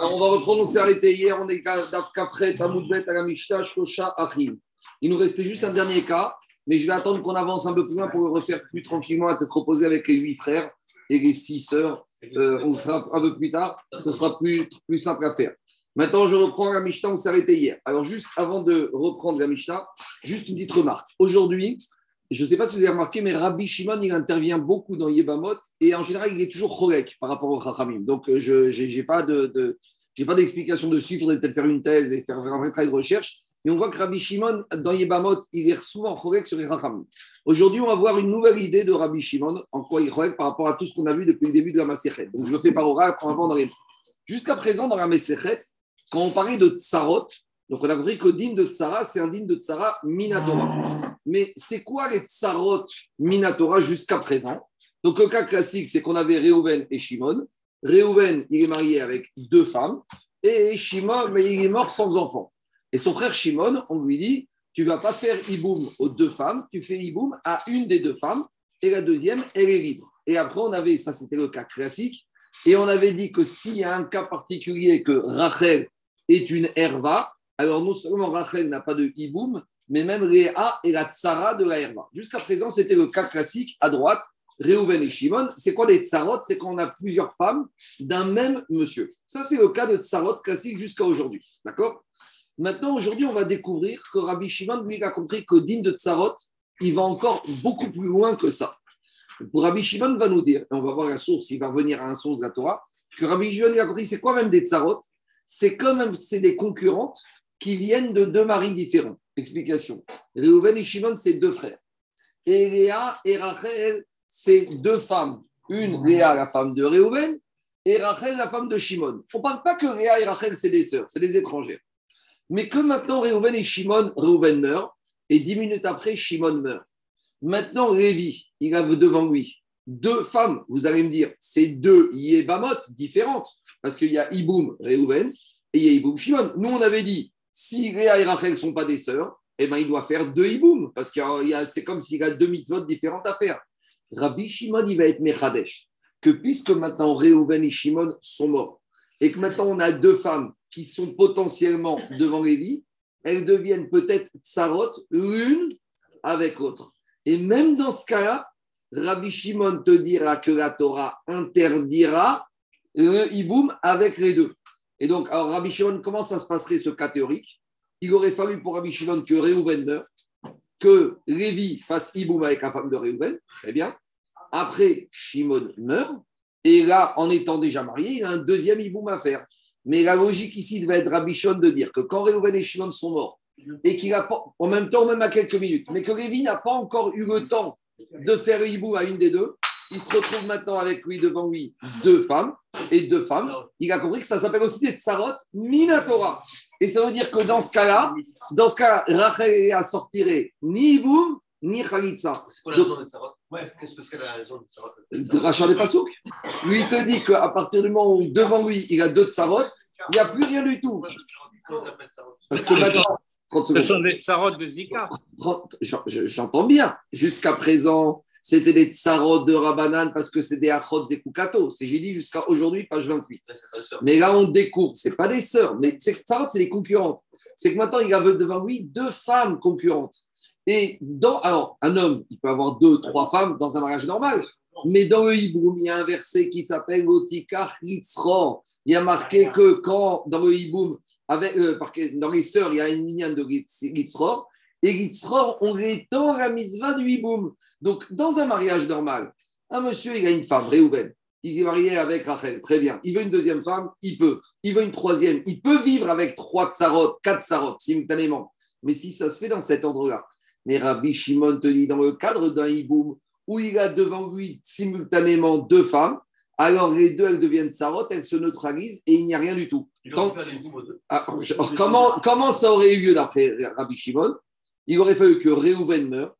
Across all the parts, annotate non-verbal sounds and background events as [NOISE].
On va reprendre, on s'est arrêté hier, on est Mishnah, Shosha, Achim. Il nous restait juste un dernier cas, mais je vais attendre qu'on avance un peu plus loin pour le refaire plus tranquillement à tête reposée avec les huit frères et les six sœurs. Euh, on sera un peu plus tard, ce sera plus, plus simple à faire. Maintenant, je reprends la Mishnah, on s'est arrêté hier. Alors, juste avant de reprendre la Mishnah, juste une petite remarque. Aujourd'hui, je ne sais pas si vous avez remarqué, mais Rabbi Shimon, il intervient beaucoup dans Yebamot et en général, il est toujours chorek par rapport au Chachamim. Donc, euh, je n'ai pas de, pas d'explication dessus. Il faudrait peut-être faire une thèse et faire un vrai travail de recherche. Mais on voit que Rabbi Shimon, dans Yebamot, il est souvent chorek sur les Chachamim. Aujourd'hui, on va voir une nouvelle idée de Rabbi Shimon, en quoi il chorek par rapport à tout ce qu'on a vu depuis le début de la Maserhet. Donc, je le fais par oral avant d'arriver. Jusqu'à présent, dans la Maserhet, quand on parlait de Tsarot, donc on a compris que din de Tsara, c'est un din de Tsara Minatora. Mais c'est quoi les Tsarot Minatora jusqu'à présent? Donc le cas classique, c'est qu'on avait Réhouven et Shimon. Réhouven, il est marié avec deux femmes. Et Shimon, mais il est mort sans enfant. Et son frère Shimon, on lui dit, tu vas pas faire Iboum aux deux femmes, tu fais Iboum à une des deux femmes. Et la deuxième, elle est libre. Et après, on avait, ça c'était le cas classique. Et on avait dit que s'il y a un cas particulier que Rachel est une herva, alors non seulement Rachel n'a pas de hiboum, mais même Réa est la tsara de la herva. Jusqu'à présent, c'était le cas classique à droite, Réhouven et Shimon. C'est quoi les tsarot C'est quand on a plusieurs femmes d'un même monsieur. Ça, c'est le cas de tsarot classique jusqu'à aujourd'hui. D'accord? Maintenant, aujourd'hui, on va découvrir que Rabbi Shimon, lui, a compris que digne de tsarot, il va encore beaucoup plus loin que ça. Rabbi Shimon va nous dire, et on va voir la source, il va venir à un source de la Torah, que Rabbi Shimon a compris, c'est quoi même des tsarot c'est comme même c'est des concurrentes qui viennent de deux maris différents. Explication. Réhouven et Shimon, c'est deux frères. Et Léa et Rachel, c'est deux femmes. Une, Léa, la femme de Réhouven, et Rachel, la femme de Shimon. On ne parle pas que Léa et Rachel, c'est des sœurs, c'est des étrangères. Mais que maintenant, Réhouven et Shimon, Réhouven meurt, et dix minutes après, Shimon meurt. Maintenant, Lévi, il a devant lui deux femmes. Vous allez me dire, c'est deux Yébamot différentes. Parce qu'il y a Iboum Réhouven et il y a Iboum Shimon. Nous, on avait dit, si Réa et Rachel ne sont pas des sœurs, eh ben, il doit faire deux Iboum. Parce que c'est comme s'il a deux mitzvot différentes à faire. Rabbi Shimon, il va être Mechadesh. Que puisque maintenant Réhouven et Shimon sont morts, et que maintenant on a deux femmes qui sont potentiellement devant Lévi, elles deviennent peut-être tsarot l'une avec l'autre. Et même dans ce cas-là, Rabbi Shimon te dira que la Torah interdira le hiboum avec les deux. Et donc, alors Rabbi Shimon, comment ça se passerait ce cas théorique? Il aurait fallu pour Rabbi Shimon que Réhouven meure, que Lévi fasse hiboum avec la femme de Réhouven, très bien. Après, Shimon meurt, et là, en étant déjà marié, il a un deuxième hiboum à faire. Mais la logique ici devait être Rabbi Shimon de dire que quand Réhouven et Shimon sont morts, et qu'il a pas, en même temps, même à quelques minutes, mais que Lévi n'a pas encore eu le temps de faire hibou à une des deux, il se retrouve maintenant avec lui devant lui deux femmes et deux femmes. Il a compris que ça s'appelle aussi des tsarot minatora. Et ça veut dire que dans ce cas-là, dans ce cas, Rachel a sortiré ni hiboum ni chalitza. C'est quoi la raison des tsarot Qu'est-ce que c'est la raison des tsarot Rachel des Pasouk. Lui, il te dit qu'à partir du moment où devant lui, il a deux tsarot, il n'y a plus rien du tout. Parce que maintenant, ce sont des tsarot de Zika. J'entends bien. Jusqu'à présent, c'était des tsarot de Rabanan parce que c'est des achot et kukato. C'est j'ai dit jusqu'à aujourd'hui, page 28. Mais là, on découvre. C'est pas des sœurs, mais tsarot, c'est des concurrentes. C'est que maintenant, il a devant lui deux femmes concurrentes. Et dans, alors, un homme, il peut avoir deux, trois femmes dans un mariage normal. Mais dans le Hiboum, il y a un verset qui s'appelle Otikar Yitzror. Il y a marqué que quand, dans le Hiboum, avec, euh, dans les sœurs, il y a une minyan de Gitzror, et Gitzror, on étend la mitzvah du hiboum. Donc, dans un mariage normal, un monsieur, il a une femme, Réhouven, il est marié avec Rachel, très bien. Il veut une deuxième femme, il peut. Il veut une troisième, il peut vivre avec trois tsarot, quatre tsarot simultanément. Mais si ça se fait dans cet endroit-là, mais Rabbi Shimon te dit dans le cadre d'un hiboum où il a devant lui simultanément deux femmes, alors les deux, elles deviennent sarot, elles se neutralisent et il n'y a rien du tout. Ah, [LAUGHS] comment, comment ça aurait eu lieu d'après Rabbi Shimon? Il aurait fallu que Réhouven meure,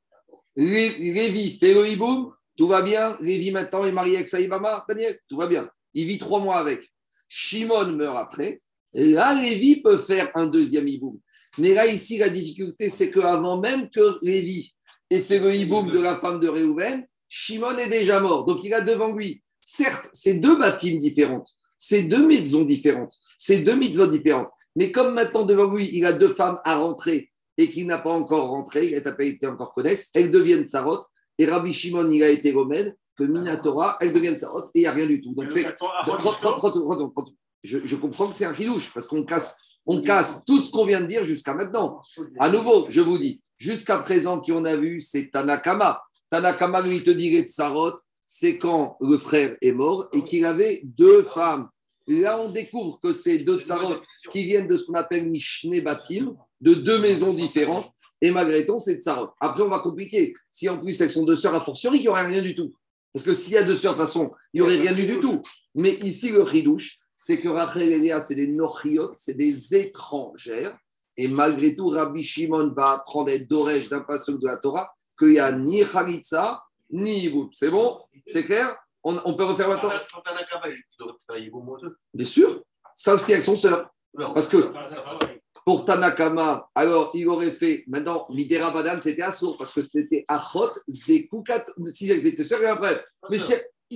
Lévi fait le hiboum, tout va bien, Lévi maintenant est marié avec Saïbama, Daniel, tout va bien. Il vit trois mois avec. Shimon meurt après, là Lévi peut faire un deuxième hiboum. Mais là ici, la difficulté, c'est qu'avant même que Lévi ait fait le hiboum de la femme de Réhouven, Shimon est déjà mort. Donc il a devant lui Certes, c'est deux bâtiments différentes. C'est deux mitzvot différentes. C'est deux mitzvot différentes. Mais comme maintenant devant lui, il a deux femmes à rentrer et qu'il n'a pas encore rentré, il n'a pas été encore connaisse, elles deviennent Sarot. Et Rabbi Shimon, il a été Romaine, que Minatora, elles deviennent Sarot et il n'y a rien du tout. Donc c'est. Je, je comprends que c'est un chidouche parce qu'on casse, on casse tout ce qu'on vient de dire jusqu'à maintenant. À nouveau, je vous dis, jusqu'à présent, qui on a vu, c'est Tanakama. Tanakama, lui, te dirait Sarot, c'est quand le frère est mort et qu'il avait deux femmes. Là, on découvre que c'est deux tsarot qui viennent de ce qu'on appelle Mishne Batim, de deux maisons différentes, et malgré tout, c'est tsarot. Après, on va compliquer. Si en plus elles sont deux sœurs, à fortiori, il n'y aurait rien du tout. Parce que s'il y a deux sœurs, de toute façon, il n'y aurait rien du tout. Mais ici, le chidouche, c'est que Rachel et Léa, c'est des nochiot, c'est des étrangères. Et malgré tout, Rabbi Shimon va apprendre d'Oresh d'un passage de la Torah qu'il n'y a ni Khalitsa, ni Iboum. C'est bon? C'est clair? On, peut refaire maintenant? Bien sûr, ça aussi avec son sœur. Parce que pour Tanakama, alors il aurait fait, maintenant, Midera Badan, c'était Assour, parce que c'était Achot, Zekukat, si elles étaient sœurs et après. Mais,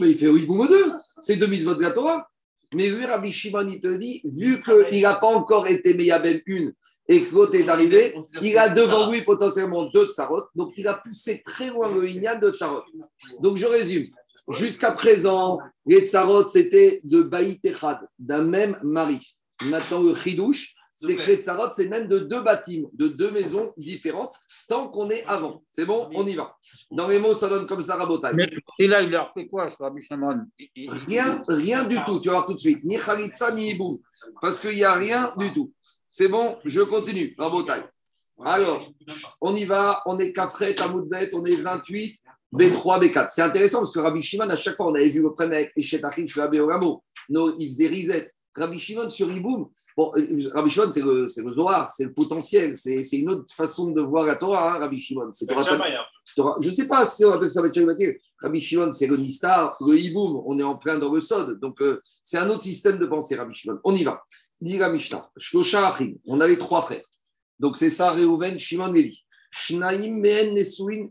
mais il fait Iboum aux deux. C'est deux mitzvot de la Torah. Mais lui, Rabbi Shimon, il te dit, vu qu'il n'a pas encore été Meyabel une et que l'autre est arrivé, il a devant lui potentiellement deux tsarot, donc il a poussé très loin le Inyan de tsarot. Donc je résume. Jusqu'à présent, les tsarot, c'était de Baït Echad, d'un même mari. Maintenant, le chidouche, les tsarot, c'est même de deux bâtiments, de deux maisons différentes, tant qu'on est avant. C'est bon On y va. Dans les mots, ça donne comme ça, Rabotai. Et là, il leur fait quoi, Rabbi Shimon? Rien, rien du tout, tu vas voir tout de suite. Ni Khalitsa, ni Iboum. Parce qu'il n'y a rien du tout. C'est bon, je continue, Rabotai. Alors, on y va, on est Kafret, Amoudbet, on est 28, B3, B4. C'est intéressant parce que Rabbi Shimon, à chaque fois, on avait vu le premier avec Echetachim, Shuabé Oramo. Il faisait Rizet. Rabbi Shimon sur Iboum, bon, euh, Rabbi Shimon, c'est le, le Zohar, c'est le potentiel, c'est une autre façon de voir la Torah, hein, Rabbi Shimon. C'est Torah, Torah, je ne sais pas si on appelle ça Rabbi Shimon, c'est le Nistar, le Iboum, on est en plein dans le Sod. Donc, euh, c'est un autre système de pensée, Rabbi Shimon. On y va. Dit la Mishnah, Achim, on avait trois frères. Donc, c'est ça, Reuven, Shimon, Levi. Shnaim, Mehen, Nesuin.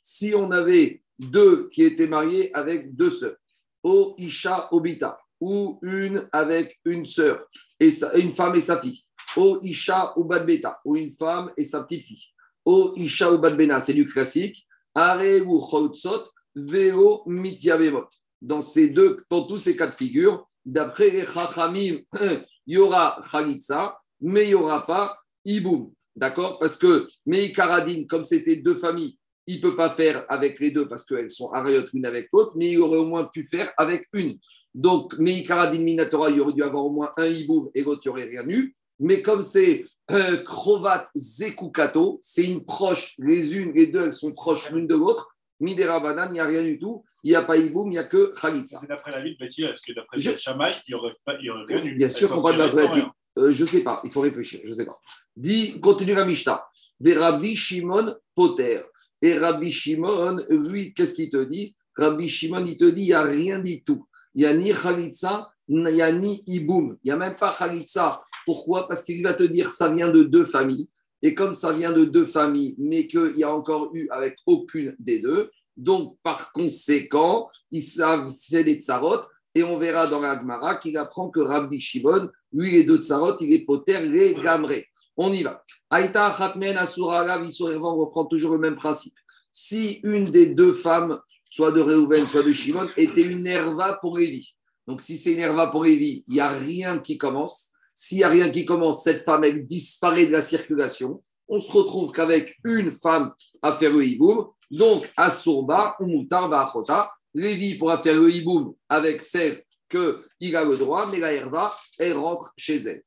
Si on avait deux qui étaient mariés avec deux sœurs, O Isha Obita, ou une avec une sœur, et une femme et sa fille. O Isha ou Badbeta, ou une femme et sa petite fille. O Isha ou Badbena, c'est du classique. Are ou Chotsot, Veo Mityavemot. Dans ces deux, dans tous ces cas de figure, d'après les Chachamim, il [CLEARS THROAT] y aura Khalitsa, mais il n'y aura pas Iboum. D'accord? Parce que Meikaradin, comme c'était deux familles, il ne peut pas faire avec les deux parce qu'elles sont arayot l'une avec l'autre, mais il aurait au moins pu faire avec une. Donc, Meikaradin Minatora, il aurait dû avoir au moins un hiboum et l'autre, il n'y aurait rien eu. Mais comme c'est euh, Krovat Zekukato, c'est une proche, les unes, les deux, elles sont proches l'une de l'autre. Midera Banan, il n'y a rien du tout. Il n'y a pas hiboum, il n'y a que Khalitsa. C'est d'après la vie de Bethil, est-ce que d'après le Shamaï, il n'y aurait, aurait, rien eu? Bien sûr qu'on va de euh, je ne sais pas, il faut réfléchir, je ne sais pas. Dit, continue la Mishnah. Des Rabbi Shimon Poter. Et Rabbi Shimon, lui, qu'est-ce qu'il te dit? Rabbi Shimon, il te dit, il n'y a rien du tout. Il n'y a ni Khalitsa, il n'y a ni Iboum. Il n'y a même pas Khalitsa. Pourquoi? Parce qu'il va te dire, ça vient de deux familles. Et comme ça vient de deux familles, mais qu'il y a encore eu avec aucune des deux, donc par conséquent, il fait des tsarot. Et on verra dans la Gemara qu'il apprend que Rabbi Shimon, lui, les deux tsarot, il est poter les gamrés. On y va. Aïta Khatmen Asura on reprend toujours le même principe. Si une des deux femmes, soit de Réhouven, soit de Shimon, était une herva pour Lévi. Donc si c'est une herva pour Lévi, il n'y a rien qui commence. S'il n'y a rien qui commence, cette femme, elle disparaît de la circulation. On se retrouve qu'avec une femme à faire le hiboum. Donc, Asurba ou Moutar Achota. Lévi pourra faire le hiboum avec celle qu'il a le droit, mais la herva, elle rentre chez elle.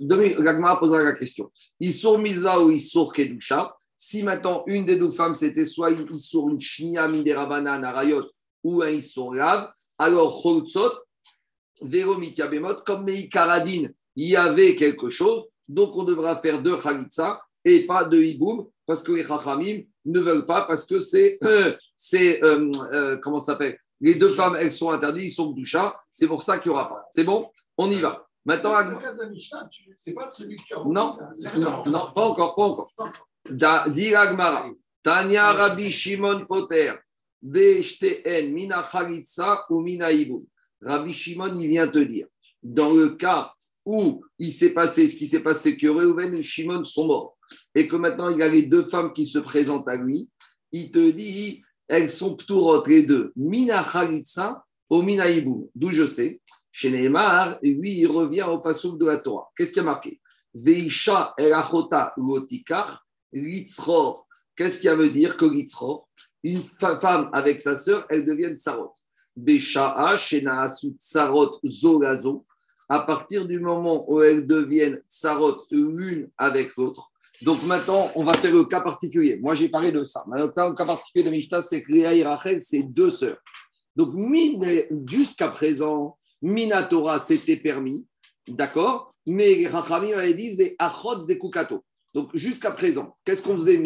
Gagmara posera la question. Issour Miza ou Issour Kedusha? Si maintenant une des deux femmes c'était soit Issour une Shnia Miderabanan Arayot ou un Issour Lav, alors Cholzot, Véromitia Bemot, comme Meikaradin, il y avait quelque chose, donc on devra faire deux Khalitsa et pas de Hiboum, parce que les Chachamim ne veulent pas, parce que c'est, [CLEARS THROAT] euh, c'est euh, comment ça s'appelle? Les deux femmes, elles sont interdites, ils sont Doucha, c'est pour ça qu'il n'y aura pas. C'est bon? On y va. Maintenant, c'est pas celui qui a Non, non, non, pas encore, pas encore. Dit Agmara, Tanya Rabbi Shimon Poter, Beshteen, Mina Chalitza ou Mina Ibu. Rabbi Shimon, il vient te dire, dans le cas où il s'est passé ce qui s'est passé, que Reuven et Shimon sont morts, et que maintenant il y a les deux femmes qui se présentent à lui, il te dit, elles sont pturotes les deux, Mina Khalitsa au Mina D'où je sais, chez Neymar, lui, il revient au passouk de la Torah. Qu'est-ce qui a marqué? Veisha elachota lotikar litzror. Qu'est-ce qui veut dire que litzror Une femme avec sa sœur, elle devient tsarot. Besha'a shenaasut tsarot zolazo. À partir du moment où elles deviennent tsarot l'une avec l'autre. Donc maintenant, on va faire le cas particulier. Moi, j'ai parlé de ça. Maintenant, le cas particulier de Mishta, c'est que Léa et Rachel, c'est deux sœurs. Donc, jusqu'à présent, Minatora, c'était permis. D'accord? Mais Rachamim avait dit c'est Achot Zekukato. Donc jusqu'à présent, qu'est-ce qu'on faisait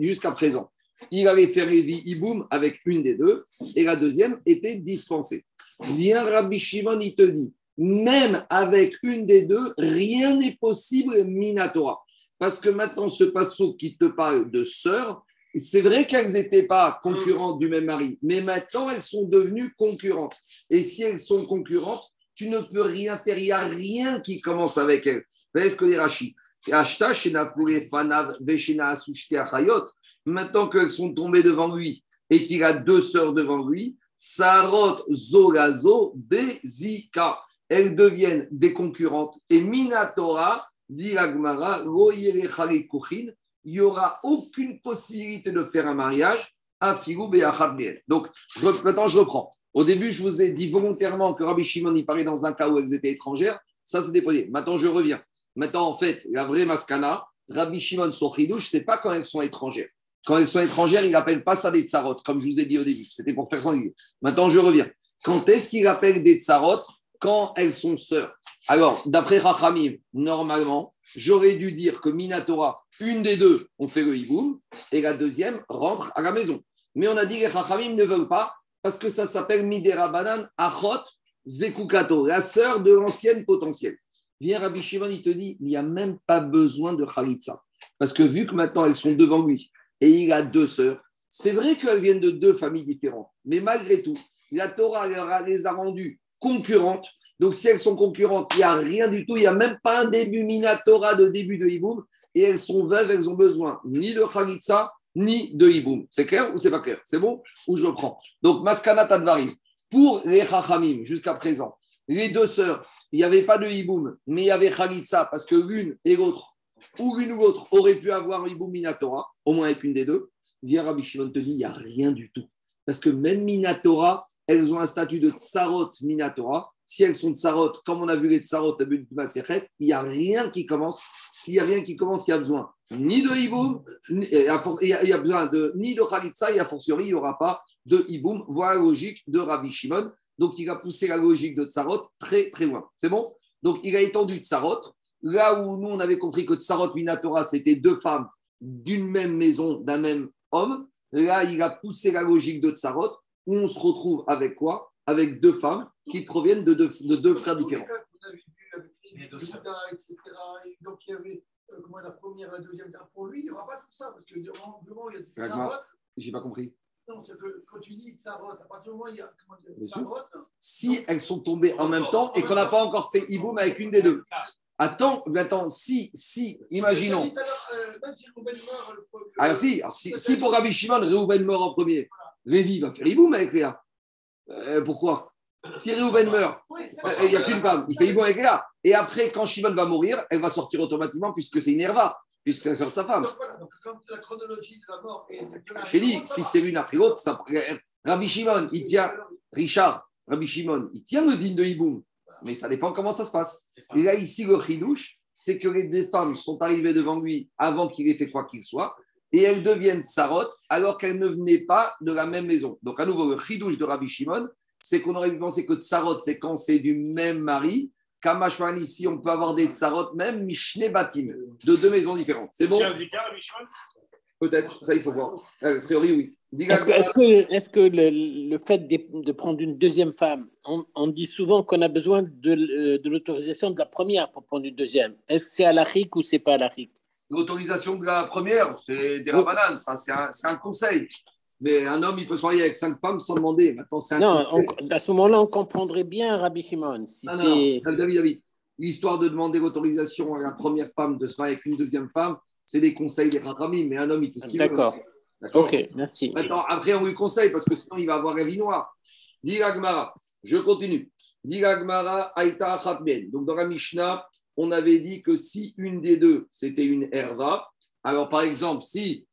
jusqu'à présent? Il allait faire les Iboum avec une des deux et la deuxième était dispensée. Viens Rabbi Shimon, il te dit même avec une des deux, rien n'est possible Minatora. Parce que maintenant, ce passo qui te parle de sœurs, c'est vrai qu'elles n'étaient pas concurrentes du même mari, mais maintenant elles sont devenues concurrentes. Et si elles sont concurrentes, tu ne peux rien faire. Il n'y a rien qui commence avec elle. Vous ce que les Rashi? Maintenant qu'elles sont tombées devant lui et qu'il a deux sœurs devant lui, Sarot Zolazo Bezika. Elles deviennent des concurrentes. Et Minatora, dit Agmara, il n'y aura aucune possibilité de faire un mariage à Figou Donc, maintenant, je reprends. Au début, je vous ai dit volontairement que Rabbi Shimon y parlait dans un cas où elles étaient étrangères. Ça, c'est déployé. Maintenant, je reviens. Maintenant, en fait, la vraie maskana, Rabbi Shimon, son chidouche, c'est pas quand elles sont étrangères. Quand elles sont étrangères, il n'appelle pas ça des tsarot, comme je vous ai dit au début. C'était pour faire son Maintenant, je reviens. Quand est-ce qu'il appelle des tsarot Quand elles sont sœurs. Alors, d'après Rachamim, normalement, j'aurais dû dire que Minatora, une des deux, on fait le hiboum, et la deuxième rentre à la maison. Mais on a dit que les Rachamim ne veulent pas parce que ça s'appelle Midera Banan Achot Zekukato, la sœur de l'ancienne potentielle. Viens Rabbi Shimon, il te dit, il n'y a même pas besoin de Khalitsa. Parce que vu que maintenant elles sont devant lui et il a deux sœurs, c'est vrai qu'elles viennent de deux familles différentes. Mais malgré tout, la Torah les a rendues concurrentes. Donc si elles sont concurrentes, il n'y a rien du tout. Il n'y a même pas un début Minatora de début de Hiboum. Et elles sont veuves, elles ont besoin ni de Khalitsa, ni de Hiboum. C'est clair ou c'est pas clair? C'est bon Ou je le prends? Donc, Maskana Tadvarim. Pour les Chachamim, jusqu'à présent, les deux sœurs, il n'y avait pas de Hiboum, mais il y avait Khalitsa, parce que l'une et l'autre, ou l'une ou l'autre, aurait pu avoir Hiboum Minatora, au moins avec une des deux. Viens Rabbi Shimon te dit, il n'y a rien du tout. Parce que même Minatora, elles ont un statut de Tsarot Minatora. Si elles sont Tsarot, comme on a vu les Tsarot à il n'y a rien qui commence. S'il n'y a rien qui commence, il y a besoin ni de Hiboum, il y, a besoin de, ni de Khalitsa, et a fortiori, il n'y aura pas de Hiboum. Voilà la logique de Rabbi Shimon. Donc, il a poussé la logique de Tsarot très, très loin. C'est bon? Donc, il a étendu Tsarot. Là où nous, on avait compris que Tsarot Minatora, c'était deux femmes d'une même maison, d'un même homme. Là, il a poussé la logique de Tsarot, où on se retrouve avec quoi? Avec deux femmes qui proviennent de deux, de deux frères différents. Donc, il y avait euh, comment la première, la deuxième, pour lui, il n'y aura pas tout ça, parce que durant il y a. J'ai pas compris. Non, c'est que quand tu dis tsarot, à partir du moment où il y a comment dire, tsarot. Si elles sont tombées en même temps et qu'on n'a pas encore fait Iboum avec une des deux. Attends, attends, si, si, imaginons. Euh, alors si, alors si, si pour Rabbi Shimon, Réhouven meurt en premier, Lévi va faire Iboum avec Léa. Euh, pourquoi? Si Réhouven meurt, il n'y a qu'une femme, il fait Iboum avec Léa. Et après, quand Shimon va mourir, elle va sortir automatiquement puisque c'est une herva, puisque c'est la sœur de sa femme. Donc voilà, donc quand la chronologie de la mort est. J'ai dit, si c'est l'une après l'autre, ça... Rabbi Shimon, il tient, Richard, Rabbi Shimon, il tient le digne de Hiboum, mais ça dépend comment ça se passe. Et là, ici, le chidouche, c'est que les deux femmes sont arrivées devant lui avant qu'il ait fait quoi qu'il soit, et elles deviennent tsarot alors qu'elles ne venaient pas de la même maison. Donc, à nouveau, le chidouche de Rabbi Shimon, c'est qu'on aurait pu penser que tsarot, c'est quand c'est du même mari, Kamashwan, ici, on peut avoir des tsarot, même Mishne Batim, de deux maisons différentes. C'est bon? Peut-être, ça il faut voir. A priori, oui. Est-ce que, est que, le, fait de, prendre une deuxième femme, on, dit souvent qu'on a besoin de, euh, de l'autorisation de la première pour prendre une deuxième. Est-ce que c'est à l'Afrique ou c'est pas à l'Afrique L'autorisation de la première, c'est des rabananes, c'est un, un, conseil. Mais un homme, il peut se marier avec cinq femmes sans demander. Maintenant, c'est Non, on- à ce moment-là, on comprendrait bien Rabbi Shimon. Si Non, non, c'est- non, David, David. L'histoire de demander l'autorisation à la première femme de se marier avec une deuxième femme, c'est des conseils des Rachamim, mais un homme, il fait ce qu'il veut. D'accord. D'accord Ok, merci. Maintenant, après, on lui conseille parce que sinon, il va avoir un vie noire. Dit je continue. Dit Aïta Achatben. Donc, dans la Mishnah, on avait dit que si une des deux, c'était une herva, alors par exemple, si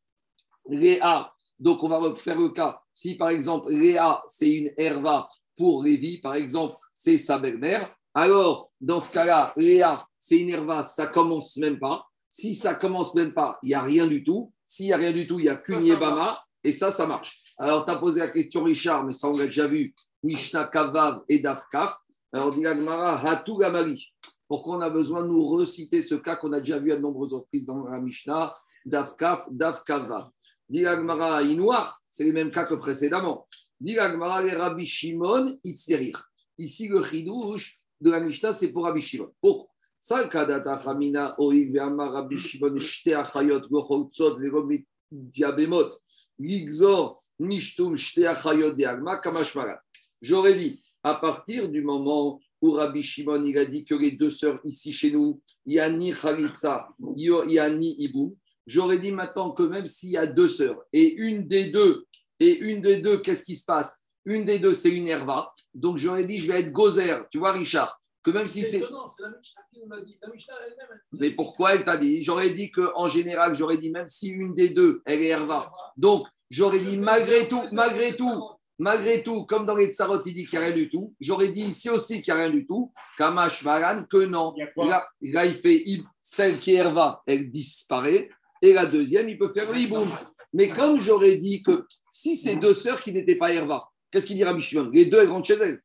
Léa, donc on va refaire le cas, si par exemple Léa, c'est une herva pour Lévi, par exemple, c'est sa belle-mère, alors dans ce cas-là, Léa, c'est une herva, ça commence même pas. Si ça commence même pas, il n'y a rien du tout. S'il n'y a rien du tout, il n'y a qu'une Yébama, et ça, ça marche. Alors, tu as posé la question, Richard, mais ça, on l'a déjà vu, Mishnah Kavav et Dafkaf. Alors, dit Hatou Gamari. Pourquoi on a besoin de nous reciter ce cas qu'on a déjà vu à de nombreuses reprises dans la Mishnah, Dafkaf, Dafkavav. Dit Agmara, Inouar, c'est les mêmes cas que précédemment. Dit Agmara, Rabbi Shimon, Itzterir. Ici, le chidouche de la Mishnah, c'est pour Rabbi Shimon. Pourquoi Salkadata Chamina, Oig, Ve'amar, Rabbi Shimon, Shte Achayot, Gochotzot, Veromit, Diabemot, Gigzor, Mishtum, Shte Achayot, Deagma, Kamashmarat. J'aurais dit, à partir du moment où Rabbi Shimon il a dit que les deux sœurs ici chez nous, il n'y a ni Khalitsa, il n'y a ni Ibou, j'aurais dit maintenant que même s'il y a deux sœurs et une des deux, et une des deux, qu'est-ce qui se passe? Une des deux, c'est une herva. Donc j'aurais dit, je vais être gozer. Tu vois, Richard Que même si C'est c'est. étonnant, c'est la Mishnah qui nous l'a dit. La Mishnah elle-même. elle- Mais pourquoi elle t'a dit? J'aurais dit qu'en général, j'aurais dit même si une des deux, elle est herva. Donc j'aurais dit malgré tout, malgré tout, malgré tout, comme dans les tsarot, il dit qu'il n'y a rien du tout, j'aurais dit ici aussi qu'il n'y a rien du tout, Kamash Maran, que non. Il y a quoi? Là, là, il fait il- celle qui est herva, elle disparaît. Et la deuxième, il peut faire le hiboum. Mais comme j'aurais dit que si c'est deux sœurs qui n'étaient pas herva, qu'est-ce qu'il dit Rabbi Shimon Les deux, elles rentrent chez elles.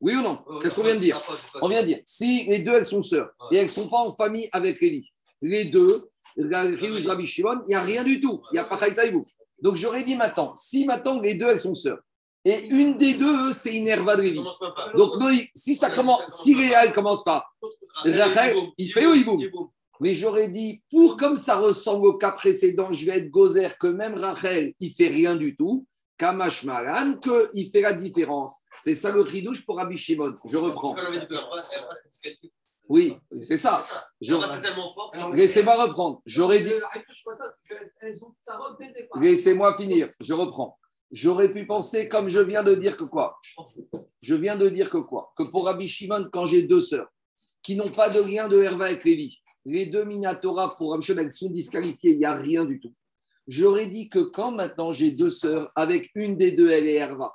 Oui ou non Qu'est-ce qu'on vient de dire On vient de dire, si les deux, elles sont sœurs et elles ne sont pas en famille avec Lévi, les deux, Rabbi Shimon, il n'y a rien du tout. Il n'y a pas Chaïtza Ibou. Donc j'aurais dit maintenant, si maintenant les deux, elles sont sœurs, et une des deux, eux, c'est une herva de Lévi. Donc si ça commence, si elle commence pas, Rachel, il fait au hiboum. Mais j'aurais dit, pour comme ça ressemble au cas précédent, je vais être gozer que même Rachel, il fait rien du tout. Kamash Maran, qu'il fait la différence. C'est ça le ridouche pour Rabbi Shimon. Je reprends. Oui, c'est ça. Je- C'est tellement fort. que- Laissez-moi reprendre. J'aurais dit, laissez-moi finir. Je reprends. J'aurais pu penser, comme je viens de dire que quoi? Je viens de dire que quoi? Que pour Rabbi Shimon, quand j'ai deux sœurs qui n'ont pas de lien de Herva avec Lévi, les deux Minatora pour Shimon, elles sont disqualifiées, il n'y a rien du tout. J'aurais dit que quand maintenant j'ai deux sœurs, avec une des deux, elle est Herva.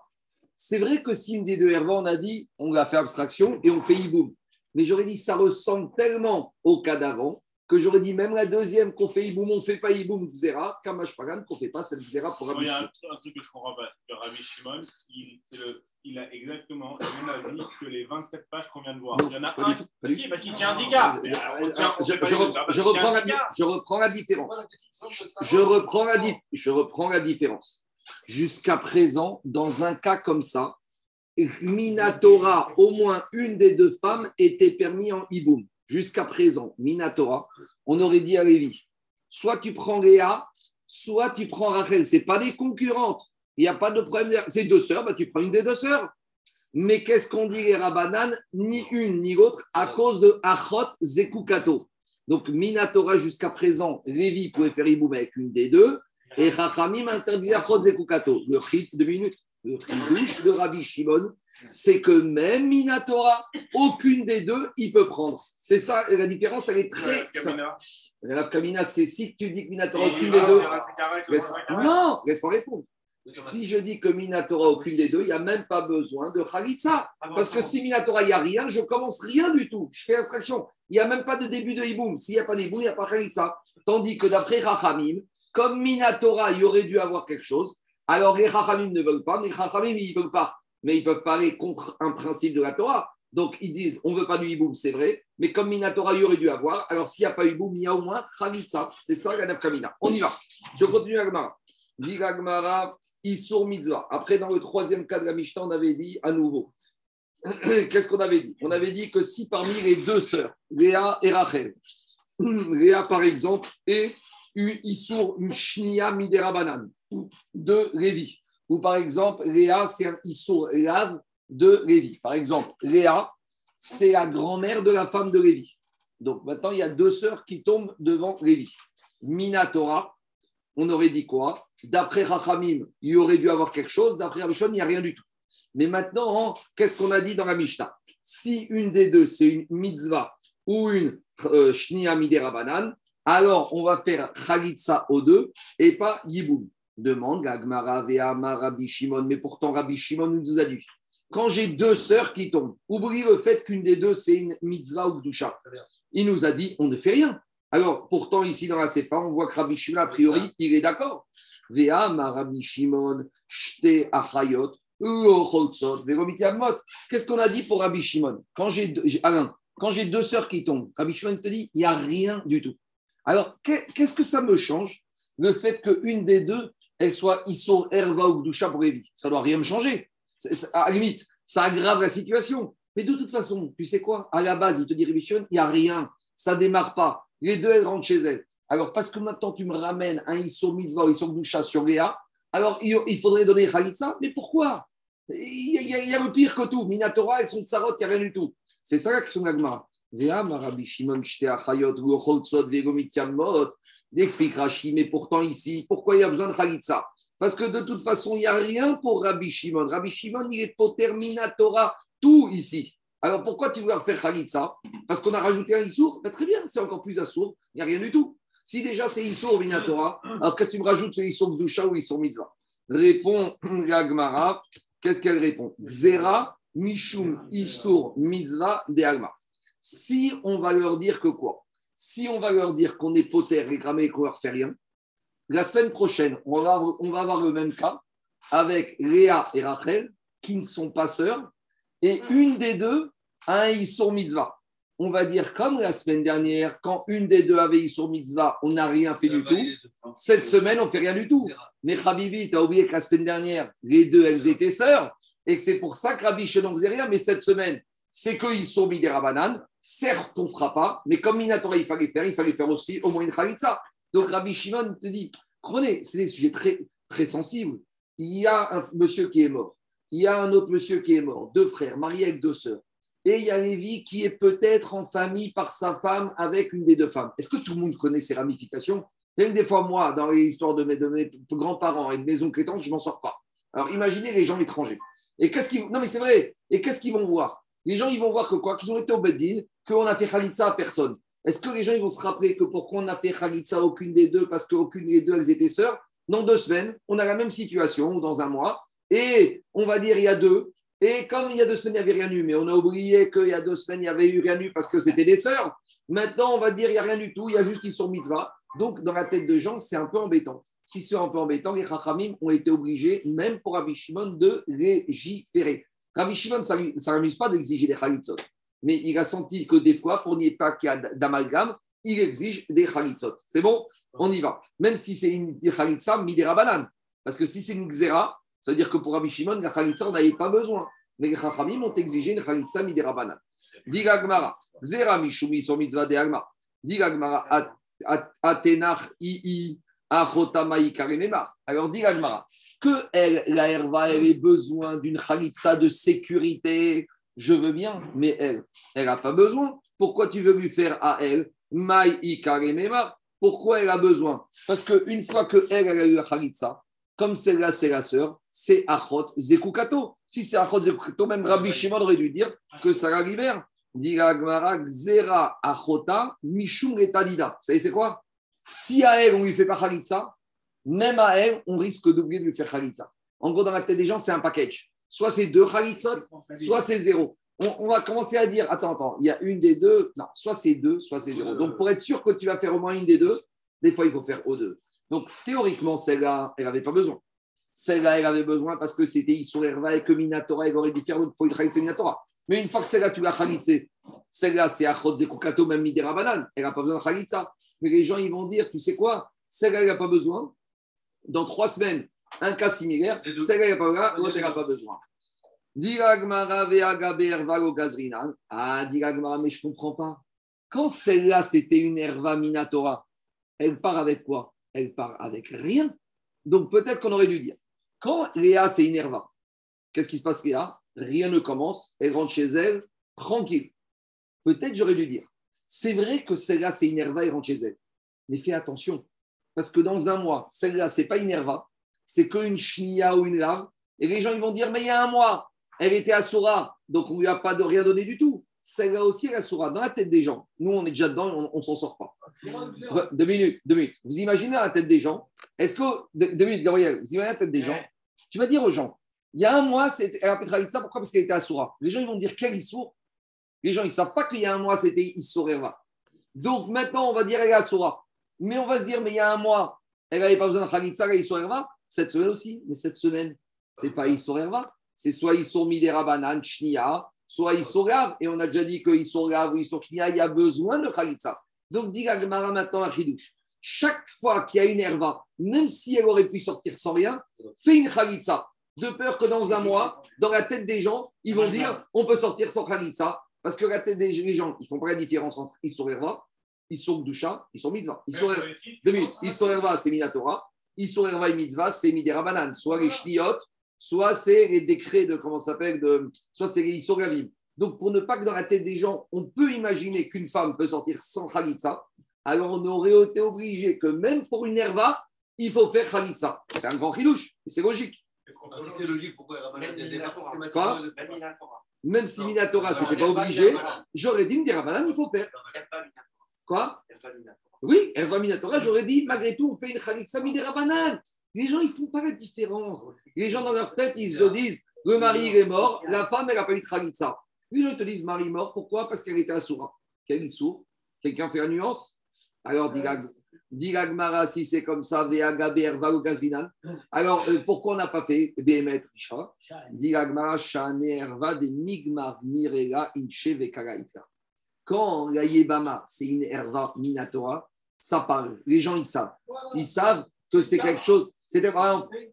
C'est vrai que si une des deux Herva, on a dit, on a fait abstraction et on fait Iboum. Mais j'aurais dit, ça ressemble tellement au cas d'avant que j'aurais dit, même la deuxième qu'on fait Iboum, on ne fait pas Iboum Xera, Kamash Pagan, qu'on ne fait pas cette Xera pour Rabbi Il y a un, un truc que je comprends pas, c'est que Rabbi Shimon, il, c'est le- il a exactement le même avis que les 27 pages qu'on vient de voir. Non, il y en a pas un tout, tout. parce qu'il tient zika. Je, reprends la, zika. je reprends la C'est différence. reprends la, je reprends la différence. Jusqu'à présent, dans un cas comme ça, Minatora, au moins une des deux femmes était permis en Iboum. Jusqu'à présent, Minatora, on aurait dit à Lévi, soit tu prends Léa, soit tu prends Rachel. Ce pas des concurrentes. Il n'y a pas de problème. C'est deux sœurs, bah, tu prends une des deux sœurs. Mais qu'est-ce qu'on dit les Rabanan? Ni une ni l'autre à cause de Achot Zekukato. Donc, Minatora, jusqu'à présent, Lévi pouvait faire Iboum avec une des deux. Et Chachamim interdisait Achot Zekukato. Le chit, deux minutes. De Rabbi Shimon, c'est que même Minatora, aucune des deux, il peut prendre. C'est ça, la différence, elle est très simple. Kamina. C'est si tu dis que Minatora, aucune des deux. Non, laisse-moi répondre. Si je dis que Minatora, aucune des deux, il n'y a même pas besoin de Khalitsa. Parce que si Minatora, il n'y a rien, je commence rien du tout. Je fais abstraction. Il n'y a même pas de début de Hiboum. S'il n'y a pas d'Hiboum, il n'y a pas Khalitsa. Tandis que d'après Rachamim, comme Minatora, il y aurait dû avoir quelque chose, alors les Rachamim ne veulent pas, mais les Rachamim, ils ne veulent pas. Mais ils peuvent parler contre un principe de la Torah. Donc ils disent, on ne veut pas du Hiboum, c'est vrai, mais comme Minatora, il y aurait dû avoir, alors s'il n'y a pas Hiboum, il y a au moins Khalitsa. C'est ça la Nafkamina. On y va. Je continue la Gemara, Issour Mitzvah. Après, dans le troisième cas de la Mishnah, on avait dit à nouveau. [CLEARS THROAT] Qu'est-ce qu'on avait dit? On avait dit que si parmi les deux sœurs, Léa et Rachel, [CLEARS THROAT] Léa par exemple, et U- Issour Miderabanan de Lévi. Ou par exemple, Léa, c'est un Issour Lav de Lévi. Par exemple, Léa, c'est la grand-mère de la femme de Lévi. Donc maintenant, il y a deux sœurs qui tombent devant Lévi. Minatora, on aurait dit quoi? D'après Rachamim, il aurait dû avoir quelque chose. D'après Rabishon, il n'y a rien du tout. Mais maintenant, qu'est-ce qu'on a dit dans la Mishnah? Si une des deux, c'est une mitzvah ou une euh, shnia midera banan, alors on va faire chalitza aux deux et pas yiboum. Demande la Gemara Ve'ama Rabbi Shimon. Mais pourtant, Rabbi Shimon nous a dit quand j'ai deux sœurs qui tombent, oublie le fait qu'une des deux, c'est une mitzvah ou gdusha. Il nous a dit on ne fait rien. Alors, pourtant, ici dans la Sefa, on voit que Rabbi Shimon, a priori, il est d'accord. Ve'ama Rabbi Shimon, shte achayot. Qu'est-ce qu'on a dit pour Rabbi Shimon? Quand j'ai Alain, quand j'ai deux sœurs qui tombent, Rabbi Shimon te dit, il n'y a rien du tout. Alors, qu'est- qu'est-ce que ça me change Le fait qu'une des deux, elle soit Issor Erva ou Gdusha pour Lévi. Ça ne doit rien me changer. À la limite, ça aggrave la situation. Mais de toute façon, tu sais quoi? À la base, il te dit Rabbi Shimon, il n'y a rien. Ça ne démarre pas. Les deux, elles rentrent chez elles. Alors, parce que maintenant, tu me ramènes un Issor Mitzvah, Issor Gdusha sur Léa, alors il faudrait donner Khalitsa. Mais pourquoi? Il y, a, le pire que tout. Minatora, elles sont tsarot, il n'y a rien du tout. C'est ça la question de. Il explique Rashi, mais pourtant ici, pourquoi il y a besoin de Khalitsa Parce que de toute façon, il n'y a rien pour Rabbi Shimon. Rabbi Shimon, il est poter minatora, tout ici. Alors pourquoi tu veux faire Khalitsa Parce qu'on a rajouté un Issour? Ben, Très bien, c'est encore plus Assour. Il n'y a rien du tout. Si déjà c'est Issour minatora, alors qu'est-ce que tu me rajoutes ce Issour Gdusha ou Issour Mitzvah? Répond la Gemara. Qu'est-ce qu'elle répond? Zera, Mishum, Issour, Mitzvah, de Alma. Si on va leur dire que quoi? Si on va leur dire qu'on est poter et qu'on leur fait rien, la semaine prochaine, on va, on va avoir le même cas avec Léa et Rachel, qui ne sont pas sœurs, et une des deux a un Issour Mitzvah. On va dire comme la semaine dernière, quand une des deux avait Issour Mitzvah, on n'a rien fait du tout. Cette semaine, on ne fait rien du tout. Mais Habibi, tu as oublié que la semaine dernière, les deux, elles étaient sœurs, et que c'est pour ça que Rabbi Shimon faisait rien. Mais cette semaine, c'est qu'ils sont mis des rabananes. Certes, on ne fera pas, mais comme Minatora, il fallait faire, il fallait faire aussi au moins une Khalitsa. Donc Rabbi Shimon te dit, prenez, c'est des sujets très, très sensibles. Il y a un monsieur qui est mort, il y a un autre monsieur qui est mort, deux frères, mariés avec deux sœurs. Et il y a Lévi qui est peut-être en famille par sa femme avec une des deux femmes. Est-ce que tout le monde connaît ces ramifications? Même des fois, moi, dans les histoires de mes, de mes grands-parents et de mes oncles et tantes, je m'en sors pas. Alors imaginez les gens étrangers. Et qu'est-ce qu'ils Non, mais c'est vrai. Et qu'est-ce qu'ils vont voir? Les gens, ils vont voir que quoi Qu'ils ont été au Beddin, qu'on a fait Khalitsa à personne. Est-ce que les gens ils vont se rappeler que pourquoi on a fait Khalitsa à aucune des deux Parce qu'aucune des deux, elles étaient sœurs. Dans deux semaines, on a la même situation, ou dans un mois. Et on va dire, il y a deux. Et comme il y a deux semaines, il n'y avait rien eu, mais on a oublié qu'il y a deux semaines, il y avait eu rien eu parce que c'était des sœurs. Maintenant, on va dire, il n'y a rien du tout, il y a juste ils sont mitzvah. Donc, dans la tête de gens, c'est un peu embêtant. Si c'est un peu embêtant, les Chachamim ont été obligés, même pour Rabbi Shimon, de légiférer. Rabbi Shimon, ça ne l'amuse pas d'exiger des Khalitzot. Mais il a senti que des fois, pour n'y pas qu'il y a d'amalgame, il exige des Khalitzot. C'est bon? On y va. Même si c'est une Khalitza, midera banane. Parce que si c'est une Xera, ça veut dire que pour Rabbi Shimon, la Khalitza, on n'avait pas besoin. Mais les Chachamim ont exigé une Khalitza midera banane. Diga Gmara, Xera mishumi son mitzvah de Agma. Diga Gmara, Atenach ii. Alors, dit que elle, la Herva, elle ait besoin d'une khalitsa de sécurité, je veux bien, mais elle, elle n'a pas besoin. Pourquoi tu veux lui faire à elle Pourquoi elle a besoin? Parce qu'une fois que elle, elle a eu la khalitsa, comme celle-là, c'est la sœur, c'est Achot Zekukato. Si c'est Achot Zekukato, même Rabbi Shimon aurait dû dire que ça la libère. Dit Agmara, Xera Achota Mishum Retadida. Vous savez, c'est quoi? Si à elle, on lui fait pas Khalitsa, même à elle, on risque d'oublier de lui faire Khalitsa. En gros, dans la tête des gens, c'est un package. Soit c'est deux Khalitsot, soit c'est zéro. On, va commencer à dire, attends, attends, il y a une des deux, non, soit c'est deux, soit c'est zéro. Donc, pour être sûr que tu vas faire au moins une des deux, des fois, il faut faire aux deux. Donc, théoriquement, celle-là, elle n'avait pas besoin. Celle-là, elle avait besoin parce que c'était Issour Herva et que Minatora, elle aurait dû faire, donc il faut une Minatora. Mais une fois que celle-là, tu l'as Khalitsa, celle-là, c'est Achot Zekukato, même Midera Banan. Elle n'a pas besoin de Khalitsa. Mais les gens, ils vont dire, tu sais quoi? Celle-là, elle n'a pas besoin. Dans trois semaines, un cas similaire. Celle-là, elle n'a pas besoin. L'autre, elle n'a pas besoin. Ah, Diragmara, mais je ne comprends pas. Quand celle-là, c'était une Herva Minatora, elle part avec quoi? Elle part avec rien. Donc peut-être qu'on aurait dû dire, quand Léa c'est Inerva, qu'est-ce qui se passe Léa? Rien ne commence, elle rentre chez elle tranquille. Peut-être j'aurais dû dire, c'est vrai que celle-là c'est Inerva, elle rentre chez elle. Mais fais attention, parce que dans un mois, celle-là c'est pas Inerva, c'est qu'une chnia ou une lave. Et les gens ils vont dire, mais il y a un mois, elle était à Soura, donc on ne lui a pas de rien donné du tout. Celle-là aussi, elle a Soura dans la tête des gens. Nous, on est déjà dedans on ne s'en sort pas. Deux minutes, deux minutes. Vous imaginez la tête des gens Est-ce que. Deux, deux minutes, Gabriel, vous imaginez la tête des gens Tu vas dire aux gens, il y a un mois, c'est- elle a fait ça, pourquoi? Parce qu'elle était à Soura. Les gens, ils vont dire quel Issour? Les gens, ils ne savent pas qu'il y a un mois, c'était Issour Eva. Donc maintenant, on va dire elle est à Soura. Mais on va se dire, mais il y a un mois, elle n'avait pas besoin de Khalitsa, elle est Issour Eva. Cette semaine aussi. Mais cette semaine, ce n'est pas Issour Eva. C'est soit Issour Midera Banan, Shnia, soit Issour Gav. Et on a déjà dit que Issour Gav ou Issour il y a besoin de Khalitsa. Donc, dit la Gemara maintenant à Khidouche. Chaque fois qu'il y a une herva, même si elle aurait pu sortir sans rien, fais une Khalitsa. De peur que dans un mois, dans la tête des gens, ils vont dire on peut sortir sans Khalitsa. Parce que la tête des gens, ils font pas la différence entre Issour Herva, Issour Gdusha, Issour Mitzvah. Issour deux minutes. Issour Herva, c'est Minatora. Issour Herva et Mitzvah, c'est Midera Banan. Soit les Shliot, soit c'est les décrets de, comment ça s'appelle, de, soit c'est les Issour Gavim. Donc, pour ne pas que dans la tête des gens, on peut imaginer qu'une femme peut sortir sans Khalitsa, alors on aurait été obligé que même pour une herva, il faut faire Khalitsa. C'est un grand chidouche, c'est logique. Alors, Si c'est logique, pourquoi Rabbanan il y a des parties Quoi systématiquement de faire Même si Minatora, c'était pas obligé, j'aurais dit, me dire, ah, il faut faire. Quoi Oui, herva Minatora, j'aurais dit, malgré tout, on fait une Khalitsa Midera Banan. Les gens, ils font pas la différence. Les gens, dans leur tête, ils se disent, le mari, il est mort, la femme, elle n'a pas eu de Khalitsa. Les gens te disent, mari mort, pourquoi? Parce qu'elle était à Soura. Quel sourd Quelqu'un fait la nuance? Alors, dit dit la Gemara, si c'est comme ça, Veaga, Berva ou Gazrinan. Alors, euh, pourquoi on n'a pas fait Behemet Risha Dit la Gemara, Shane Erva de Migmar Mirela Inche. Quand la Yebama, c'est une Erva Minatora, ça parle. Les gens, ils savent. Ils savent que c'est quelque chose. C'était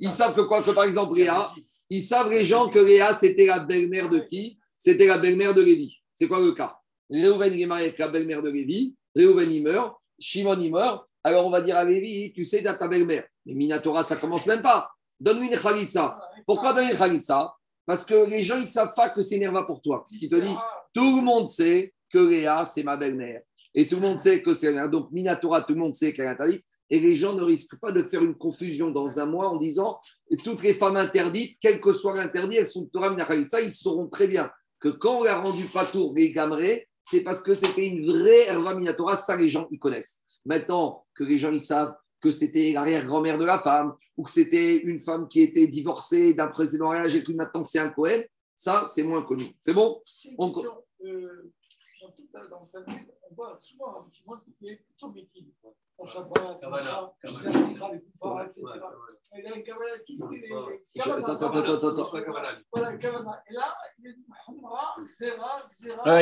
ils savent que quoi que par exemple Léa, ils savent les gens que Léa c'était la belle-mère de qui? C'était la belle-mère de Lévi. C'est quoi le cas? Réhouven est avec la belle-mère de Lévi, Réhouven il meurt, Shimon il meurt, alors on va dire à Lévi, tu sais d'être ta belle-mère. Mais Minatora, ça commence même pas. Donne-lui une khalitsa. Pourquoi donner une khalitsa Parce que les gens ils savent pas que c'est Nerva pour toi. Parce qu'il te dit, tout le monde sait que Léa c'est ma belle-mère. Et tout le monde sait que c'est. Donc Minatora, tout le monde sait qu'elle est interdite. Et les gens ne risquent pas de faire une confusion dans un mois en disant toutes les femmes interdites, quel que soit l'interdit, elles sont Torah Minachalitza. Ils sauront très bien que quand on a rendu Patour les Gamré, c'est parce que c'était une vraie Herva Minatora. Ça, les gens, ils connaissent. Maintenant que les gens, ils savent que c'était l'arrière-grand-mère de la femme ou que c'était une femme qui était divorcée d'un précédent mariage et que maintenant c'est un Cohen, ça, c'est moins connu. C'est bon? On- On... Euh, dans toute la- dans le Talmud, on voit souvent est plutôt métier. Kabbalah,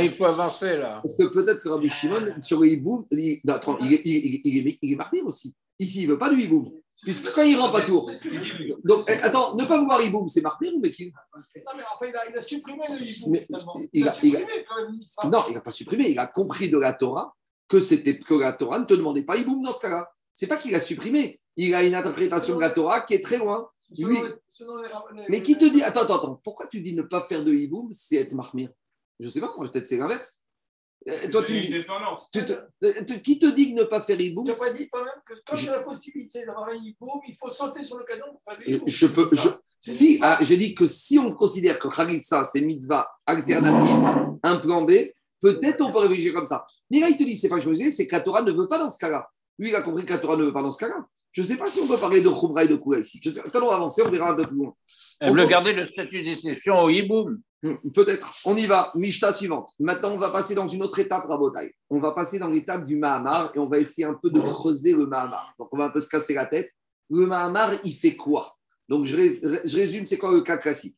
il faut avancer là. Parce que peut-être que Rabbi Shimon, sur le il est marmire aussi. Ici, il ne veut pas du hiboum. Puisque quand il rend pas tour. Donc, eh, attends, ne pas vouloir hiboum, c'est marmire ou Mekil Non, mais enfin, il a, il a supprimé le hibou. Mais finalement. il a- il. Non, il n'a pas supprimé. Il a compris de la Torah que, c'était, que la Torah ne te demandait pas hiboum dans ce cas-là. C'est pas qu'il a supprimé. Il a une interprétation de la Torah qui est très loin. Lui- Mais qui te dit, attends, attends, attends, pourquoi tu dis ne pas faire de hiboum, c'est être marmire? Je sais pas, peut-être c'est l'inverse. Euh, toi, tu me une dis, descendance. tu te- euh, tu- qui te dit de ne pas faire hiboum Tu n'as pas dit quand même que quand il y a la possibilité d'avoir un hibou, il faut sauter sur le canon pour faire le Je, peux, je- si, ah, j'ai dit que si on considère que Khalitsa, c'est mitzvah alternative, un plan B, peut-être on peut réfléchir comme ça. Mais là, il te dit, c'est pas que je me disais, c'est que la Torah ne veut pas dans ce cas-là. Lui, il a compris que la Torah ne veut pas dans ce cas-là. Je ne sais pas si on peut parler de Khumra et de Koula ici. Je sais, on va avancer, on verra un peu plus loin. Elle veut garder le statut d'exception au hiboum. Hmm, Peut-être. On y va. Mishta suivante. Maintenant, on va passer dans une autre étape, Rabotai. On va passer dans l'étape du Mahamar et on va essayer un peu de creuser le Mahamar. Donc, on va un peu se casser la tête. Le Mahamar, il fait quoi? Donc, je, ré- je résume, c'est quoi le cas classique?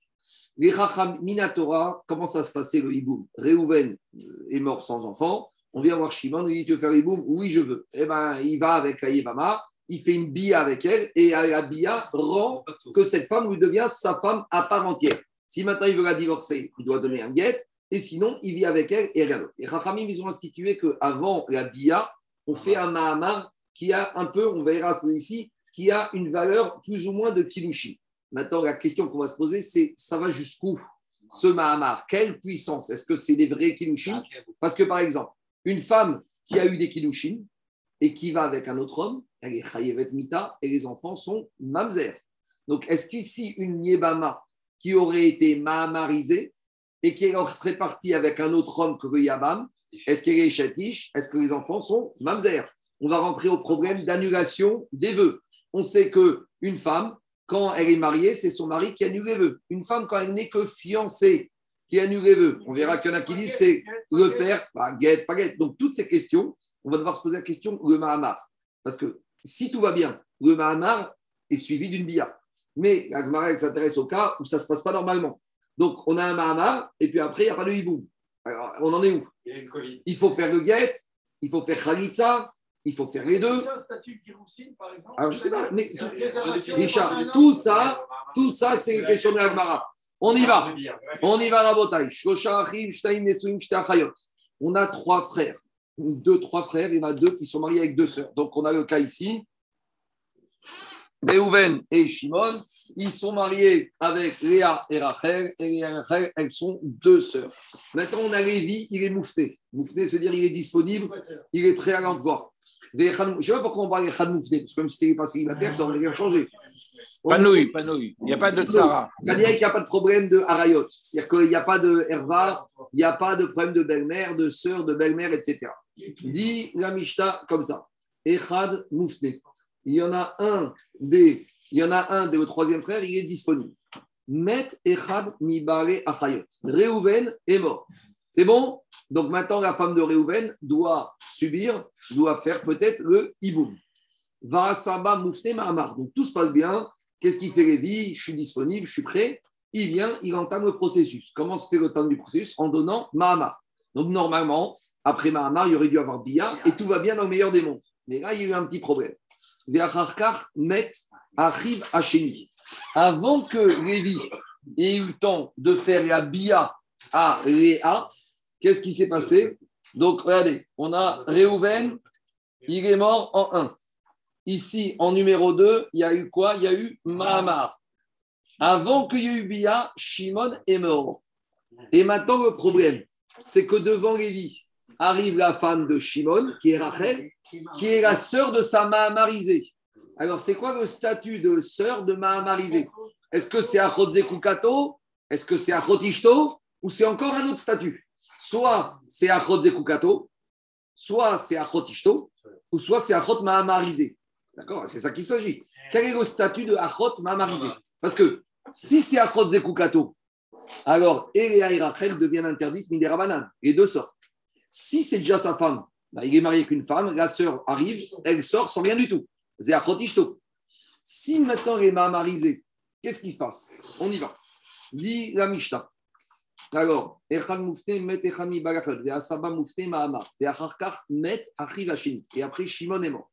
Les Racham Minatora, comment ça se passait le Hiboum Réhouven euh, est mort sans enfant. On vient voir Shimon, il dit Tu veux faire l'Hiboum Oui, je veux. Eh ben, il va avec la il fait une bia avec elle et la bia rend que cette femme lui devient sa femme à part entière. Si maintenant il veut la divorcer, il doit donner un guet, et sinon il vit avec elle et rien d'autre. Les Rachamim, ils ont institué qu'avant la bia, on fait un mahamar qui a un peu, on verra ce ici, qui a une valeur plus ou moins de Kilushin. Maintenant, la question qu'on va se poser, c'est ça va jusqu'où ce Mahamar? Quelle puissance? Est-ce que c'est des vrais Kilushin Parce que par exemple, une femme qui a eu des Kilushin et qui va avec un autre homme, elle est Chayevet Mita et les enfants sont Mamzer. Donc, est-ce qu'ici, une Yébama qui aurait été Mahamarisée et qui serait partie avec un autre homme que le Yabam, est-ce qu'elle est Chatish Est-ce que les enfants sont Mamzer? On va rentrer au problème d'annulation des vœux. On sait que une femme, quand elle est mariée, c'est son mari qui annule les vœux. Une femme, quand elle n'est que fiancée, qui annule les vœux. On verra qu'il y en a qui disent c'est le père, pas guette, pas guette. Donc, toutes ces questions, on va devoir se poser la question le Mahamar. Parce que si tout va bien, le Mahamar est suivi d'une bia. Mais la elle s'intéresse au cas où ça ne se passe pas normalement. Donc, on a un Mahamar, et puis après, il n'y a pas de hiboum. Alors, on en est où? Il. Il faut faire le guet, il faut faire Khalitsa, il faut faire les deux. C'est un statut de Giroussine, par exemple Alors, je sais pas, mais Richard, tout ça, tout ça, c'est une question de la Gemara. On y va. On y va, Nesuim, Shta Achayot. On a trois frères. Deux, trois frères. Il y en a deux qui sont mariés avec deux sœurs. Donc, on a le cas ici. Reuven et Shimon, ils sont mariés avec Léa et Rachel. Et Léa et Rachel, elles sont deux sœurs. Maintenant, on a Lévi, il est moufté. Moufté, c'est-à-dire il est disponible, il est prêt à l'entrevoir. Je ne sais pas pourquoi on parle de Khan moufté, parce que même si tu n'es pas célibataire, ça aurait rien changé. Panouille, panouille. Il n'y a pas de tsara. c'est-à-dire qu'il n'y a pas de problème de harayot. C'est-à-dire qu'il n'y a pas de herva, il n'y a pas de problème de belle-mère, de sœur, de belle-mère, etc. Dit la Mishnah comme ça. Echad moufne. Il y en a un des, il y en a un troisième frère, il est disponible. Met Echad Nibare Achayot. Réhouven est mort. C'est bon? Donc maintenant, la femme de Réhouven doit subir, doit faire peut-être le hiboum. Varasaba Moufne Mahamar. Donc tout se passe bien. Qu'est-ce qu'il fait Lévi? Je suis disponible, je suis prêt. Il vient, il entame le processus. Comment se fait le temps du processus? En donnant Mahamar. Donc normalement, après Mahamar, il aurait dû avoir Bia et tout va bien dans le meilleur des mondes. Mais là, il y a eu un petit problème. Ve'acharkar met Achiv Hacheni. Avant que Lévi ait eu le temps de faire la Bia à Léa, qu'est-ce qui s'est passé? Donc, regardez, on a Réhouven, il est mort en 1. Ici, en numéro 2, il y a eu quoi? Il y a eu Mahamar. Avant qu'il y ait eu Bia, Shimon est mort. Et maintenant, le problème, c'est que devant Lévi arrive la femme de Shimon, qui est Rachel, qui est la sœur de sa Mahamarisée. Alors, c'est quoi le statut de sœur de Mahamarisée Est-ce que c'est Achot Zekukato? Est-ce que c'est Achot Ishto? Ou c'est encore un autre statut? Soit c'est Achot Zekukato, soit c'est Achot Ishto, ou soit c'est Achot Mahamarisée. D'accord? C'est ça qui s'agit. Quel est le statut de Achot Mahamarisée Parce que si c'est Achot Zekukato, alors Eléa et Rachel deviennent interdites, Miderabanan, les deux sortent. Si c'est déjà sa femme, bah, il est marié avec une femme, la sœur arrive, elle sort sans rien du tout. C'est Achot Ishto. Si maintenant elle est mahamarisée, qu'est-ce qui se passe? On y va. Dit la Mishnah. Alors. Et après, Shimon est mort.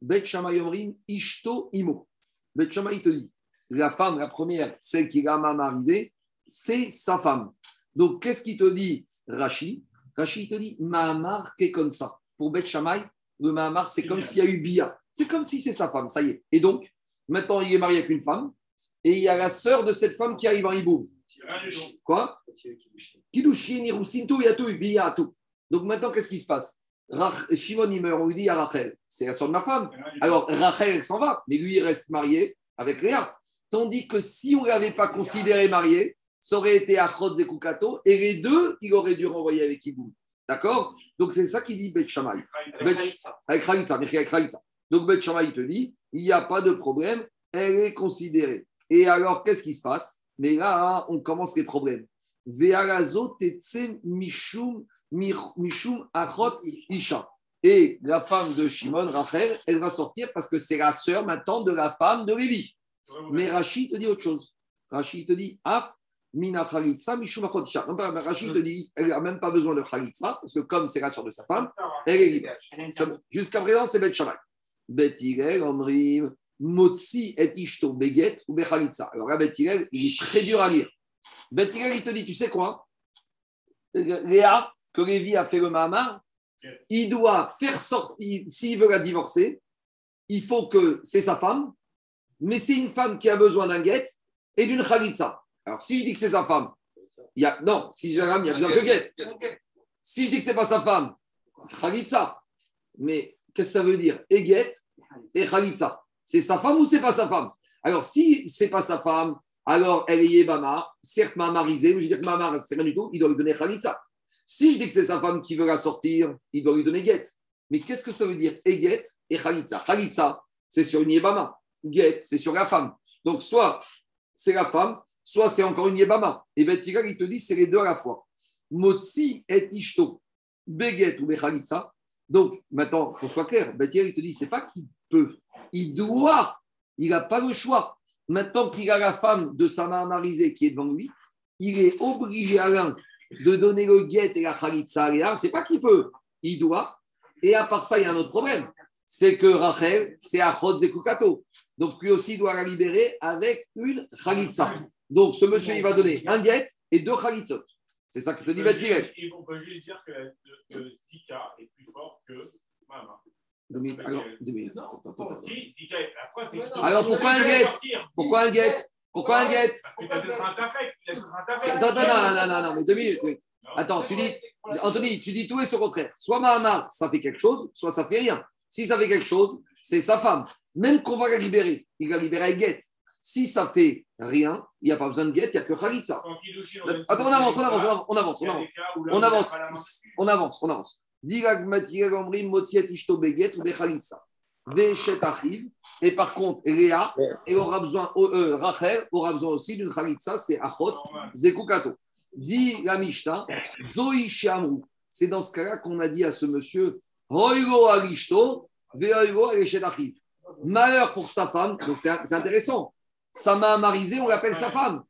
Bet Shammai Omrim Ishto Imo. Bet Shammai te dit, la femme, la première, celle qui l'a mahamarisée, c'est sa femme. Donc, qu'est-ce qu'il te dit, Rashi? Rashi te dit, Mahamar qu'est comme ça. Pour Bet Shammai, le Mahamar, c'est comme s'il y a eu Bia. C'est comme si c'est sa femme, ça y est. Et donc, maintenant, il est marié avec une femme, et il y a la sœur de cette femme qui arrive en Hiboum. Quoi? Kiddushin, Irousin, tout, il y a tout, tout. Donc maintenant, qu'est-ce qui se passe? Rach- Shimon, il meurt, on lui dit à Rachel, c'est la soeur de ma femme. Alors Rachel, elle s'en va, mais lui, il reste marié avec Léa. Tandis que si on ne l'avait pas considéré marié, ça aurait été Achot et Kukato, et les deux, il aurait dû renvoyer avec Iboum. D'accord? Donc c'est ça qu'il dit Bet Shammai. Avec Khalitsa, mais avec. Donc Bet Shammai, te dit, il n'y a pas de problème, elle est considérée. Et alors, qu'est-ce qui se passe? Mais là, on commence les problèmes. Ve'alazo tetse mishum, mishum achot isha. Et la femme de Shimon, Rachel, elle va sortir parce que c'est la sœur maintenant de la femme de Lévi. Mais Rachid te dit autre chose. Rachid te dit Af mina chalitza mishum achot isha. Donc, Rachid te dit elle n'a même pas besoin de chalitza parce que comme c'est la sœur de sa femme, elle est libre. Jusqu'à présent, c'est Bet Shammai. Bet Hillel, Omrim, Motsi et Ishto, Beget ou Bechalitza. Alors là, Bet Hillel, il est très dur à lire. Bet Hillel, il te dit, tu sais quoi? Léa, que Lévi a fait le Mahamar, il doit faire sortir, s'il veut la divorcer, il faut que c'est sa femme, mais c'est une femme qui a besoin d'un guet et d'une khalitsa. Alors, si je dis que c'est sa femme, il y a, non, si j'ai il y a besoin que guet. Si je dis que c'est pas sa femme, khalitsa. Mais qu'est-ce que ça veut dire? Eget et khalitsa. C'est sa femme ou c'est pas sa femme? Alors, si c'est pas sa femme, alors elle est Yébama, certes mamarisée, mais je veux dire que mamar, c'est rien du tout, il doit lui donner khalitsa. Si je dis que c'est sa femme qui veut la sortir, il doit lui donner guet. Mais qu'est-ce que ça veut dire? Eget et khalitsa Khalitsa, c'est sur une Yébama. Get, c'est sur la femme. Donc, soit c'est la femme, soit c'est encore une Yébama. Et Betigal, il te dit, c'est les deux à la fois. Motsi et Ishto, Beget ou Bechalitsa. Donc, maintenant, qu'on soit clair, Betigal, il te dit, c'est pas qu'il peut, il doit, il n'a pas le choix. Maintenant qu'il a la femme de sa marisée qui est devant lui, il est obligé à l'un de donner le guet et la khalitsa à l'un. C'est pas qu'il peut, il doit. Et à part ça, il y a un autre problème. C'est que Rachel, c'est Achot Zekukato. Donc lui aussi doit la libérer avec une khalitsa. Donc ce monsieur, il va donner un guet et deux khalitzot. C'est ça que te dit Bethilel. On peut juste dire que le, Zika est plus fort que Mama. Deux minutes. Alors. Non. Non. Pourquoi un guet Pourquoi un guet Pourquoi un guet Parce que tu as peut-être un safek. Tu as peut-être un safek. Attends, attends, non, non, non, non, mais deux minutes. Non. Attends, tu dis, Anthony, tu dis tout et son contraire. Soit Mahamar, ça fait quelque chose, soit ça fait rien. Si ça fait quelque chose, c'est sa femme. Même qu'on va la libérer, il la libère avec guet. Si ça fait rien, il n'y a pas besoin de guet, il n'y a que Khalitsa. Attends, on avance, on avance, on avance, on avance, on avance. des On avance, on avance. Dirag Motiet Ishto Beget ou Bechalitsa. Veshet Achiv. Et par contre, Léa, elle aura besoin, euh, euh, Rachel aura besoin aussi d'une Khalitsa, c'est Achot. Zekukato. Dit la Mishnah, Zoï Shiamru. C'est dans ce cas-là qu'on a dit à ce monsieur, Roigo Alishto, Veoigo Aleshet Achiv. Malheur pour sa femme, donc c'est intéressant. Sa main marisée, on l'appelle sa femme.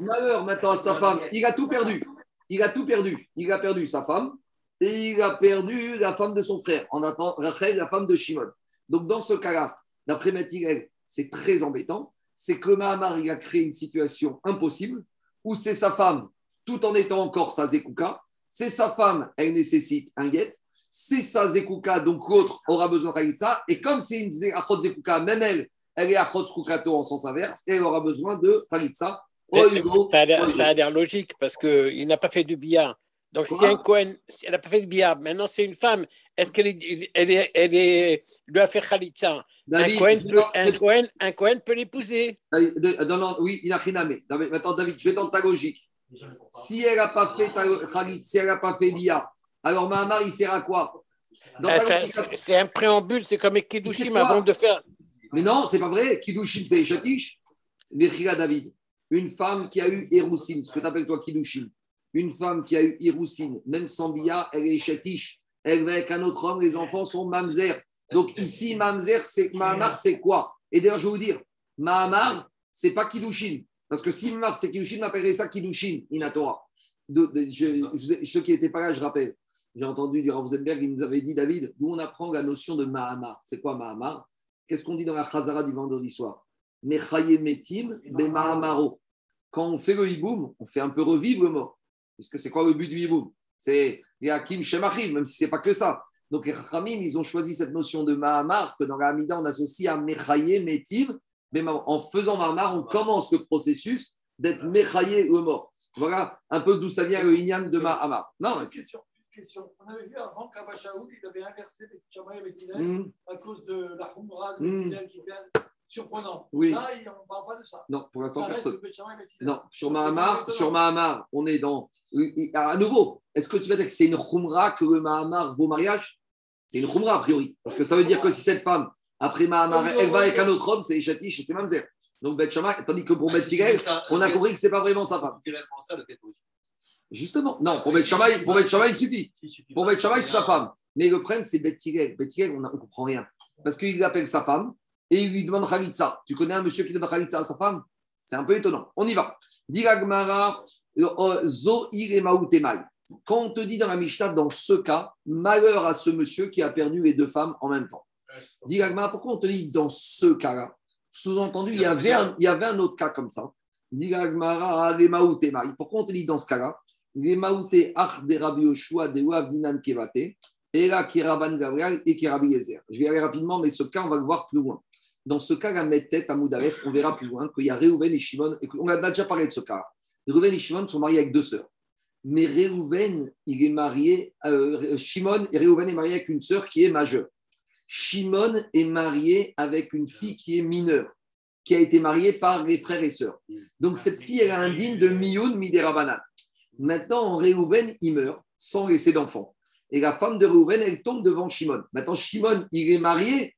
Malheur maintenant à sa femme, il a tout perdu. Il a tout perdu. Il a perdu sa femme et il a perdu la femme de son frère. En attendant, Rachel, la femme de Shimon. Donc dans ce cas-là, d'après Mathilde, c'est très embêtant. C'est que Mahamar, il a créé une situation impossible où c'est sa femme, tout en étant encore sa Zekuka, c'est sa femme, elle nécessite un guet, c'est sa Zekuka, donc l'autre aura besoin de ça. Et comme c'est une Zekuka, même elle, elle est Achot Skukato en sens inverse, et elle aura besoin de Khalitsa. Mais- Oigo, Ça a l'air- logique parce qu'il n'a pas fait du billard. Donc, si un Cohen, si elle n'a pas fait de billard, maintenant c'est une femme, est-ce qu'elle est, elle est, elle est, lui a fait Khalitsa? Un David, Cohen, peut, t'en- un, Cohen, un Cohen peut l'épouser. Non, non, oui, il a. David, Maintenant, David, je vais dans ta logique. Si elle n'a pas fait ta Khalit, si elle n'a pas fait Bia, alors Mahamar, il sert à quoi? Ah, C'est un préambule, c'est comme quoi avant de faire. Mais non, c'est pas vrai. Kiddushin, c'est Eshatish. Mechila David. Une femme qui a eu Héroussine, ce que tu appelles toi Kiddushin. Une femme qui a eu Héroussine, même sans elle est Eshatish. Elle va avec un autre homme, les enfants sont Mamzer. Donc ici, Mamzer, c'est Mahamar, c'est quoi? Et d'ailleurs, je vais vous dire, Mahamar, c'est pas Kiddushin. Parce que si Mahamar, c'est Kiddushin, on appellerait ça Kiddushin, Inatora. Ceux qui n'étaient pas là, je rappelle. J'ai entendu dire Rosenberg, il nous avait dit, David, d'où on apprend la notion de Mahamar. C'est quoi Mahamar? Qu'est-ce qu'on dit dans la Chazara du vendredi soir? Metim. Quand on fait le hiboum, on fait un peu revivre le mort. Parce que c'est quoi le but du hiboum? C'est Yakim Shemachim, même si c'est pas que ça. Donc les Chachamim, ils ont choisi cette notion de Mahamar que dans la Hamida, on associe à Mechaye metim. Mais en faisant Mahamar, on commence le processus d'être Mechaye le mort. Voilà un peu d'où ça vient le Inyan de Mahamar. Non, c'est- une question. On avait vu avant qu'Abba Shaoul, il avait inversé les Shamaï avec Hillel Hum, à cause de la Humra de Mm. Hillel qui était surprenant. Oui. Là, on ne parle pas de ça. non, pour l'instant, personne. Bet. Non, sur Mahamar, sur Mahamar, on est dans. À nouveau, est-ce que tu vas dire que c'est une khumra que le Mahamar vaut mariage? C'est une khumra a priori. Parce que ça veut dire que si cette femme, après Mahamar, elle va avec un autre homme, c'est Eshatish et c'est Mamzer. Donc Bet tandis que pour Bet Hillel, on a compris que c'est pas vraiment sa femme. Ça, le. Justement, non, pour Bet Shammai, pour il suffit. Pour Bet Shammai, c'est sa femme. Mais le problème, c'est Bet Hillel. On ne comprend rien. Parce qu'il appelle sa femme et il lui demande Khalitsa. Tu connais un monsieur qui demande Khalitsa à sa femme? C'est un peu étonnant. On y va. Diragmara, Zo Iremaoutemai. Quand on te dit dans la Mishnah, dans ce cas, malheur à ce monsieur qui a perdu les deux femmes en même temps. Diragmara, pourquoi on te dit dans ce cas-là? Sous-entendu, il y, avait un, il y avait un autre cas comme ça. Diragmara. Pourquoi on te dit dans ce cas-là? Les Maouté Ach de Rabbi Yoshua de Wav Dinan Kevate. et là, qui Gabriel et qui. Je vais aller rapidement, mais ce cas, on va le voir plus loin. Dans ce cas, la tête à Moudaref, on verra plus loin qu'il y a Réhouven et Shimon. On a déjà parlé de ce cas. Réhouven et Shimon sont mariés avec deux sœurs. Mais Réhouven, il est marié, euh, Shimon et est marié avec une sœur qui est majeure. Shimon est marié avec une fille qui est mineure, qui a été mariée par les frères et sœurs. Donc cette fille, elle est indigne de Miyun Miderabanan. Maintenant, Réhouven, il meurt sans laisser d'enfant. Et la femme de Réhouven, elle tombe devant Shimon. Maintenant, Shimon, il est marié,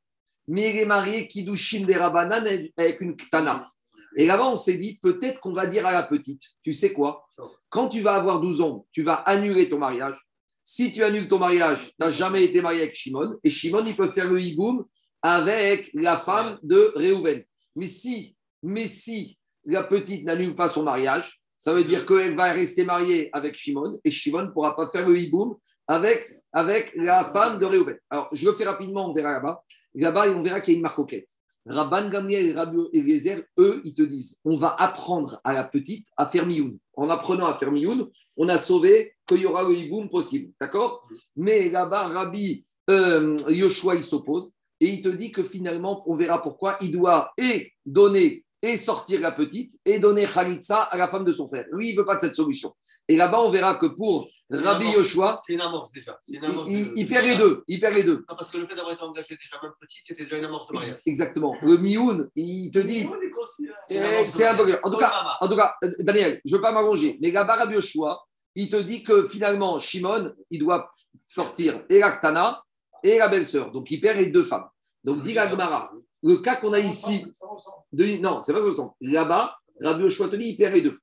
mais il est marié Kiddushin des Rabanan avec une Ktana. Et là-bas, on s'est dit, peut-être qu'on va dire à la petite, tu sais quoi? Quand tu vas avoir 12 ans, tu vas annuler ton mariage. Si tu annules ton mariage, tu n'as jamais été marié avec Shimon. Et Shimon, il peut faire le hiboum avec la femme de Réhouven. Mais si, mais si la petite n'annule pas son mariage, ça veut dire qu'elle va rester mariée avec Shimon et Shimon ne pourra pas faire le hiboum avec, avec la femme de Réhouven. Alors, je le fais rapidement, on verra là-bas. Là-bas, on verra qu'il y a une marcoquette. Rabban Gamliel et Rabbi Eliezer, eux, ils te disent on va apprendre à la petite à faire mioun. En apprenant à faire mioun, on a sauvé qu'il y aura le hiboum possible. D'accord? Mais là-bas, Rabbi euh, Yoshua, il s'oppose et il te dit que finalement, on verra pourquoi, il doit et donner et sortir la petite et donner Khalitsa à la femme de son frère. Lui, il ne veut pas de cette solution. Et là-bas, on verra que pour Rabbi. Yoshua, C'est une amorce déjà. Une il, amorce il- de- il de- perd les deux. Il perd les deux. Non, parce que le fait d'avoir été engagé déjà même petite, c'était déjà une amorce de mariage. Exactement. Le Mioun, il te dit. C'est Eh, C'est un peu. En tout cas, en tout cas, euh, Daniel, je ne veux pas m'allonger, mais là-bas, Rabbi Yoshua, il te dit que finalement, Shimon, il doit sortir et la Ktana et la belle-sœur. Donc, il perd les deux femmes. Donc, dit la Gemara, le cas qu'on a Ça ici, ressemble, ça ressemble. de- non, c'est pas que sent. Là-bas, Rabbi Yoshua te dit, il perd les deux.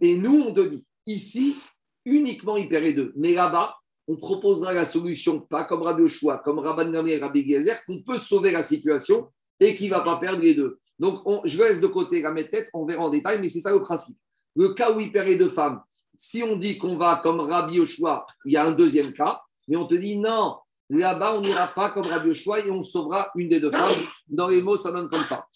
Et nous, on te dit, ici, uniquement, il perd les deux. Mais là-bas, on proposera la solution, pas comme Rabbi Yoshua, comme Rabban Gamliel et Rabbi Gezer, qu'on peut sauver la situation et qu'il ne va pas perdre les deux. Donc, on- je laisse de côté la tête, on verra en détail, mais c'est ça le principe. Le cas où il perd les deux femmes, si on dit qu'on va comme Rabbi Yoshua, il y a un deuxième cas, mais on te dit non, là-bas, on n'ira pas comme Rabbi Yoshua et on sauvera une des deux femmes. Dans les mots, ça donne comme ça.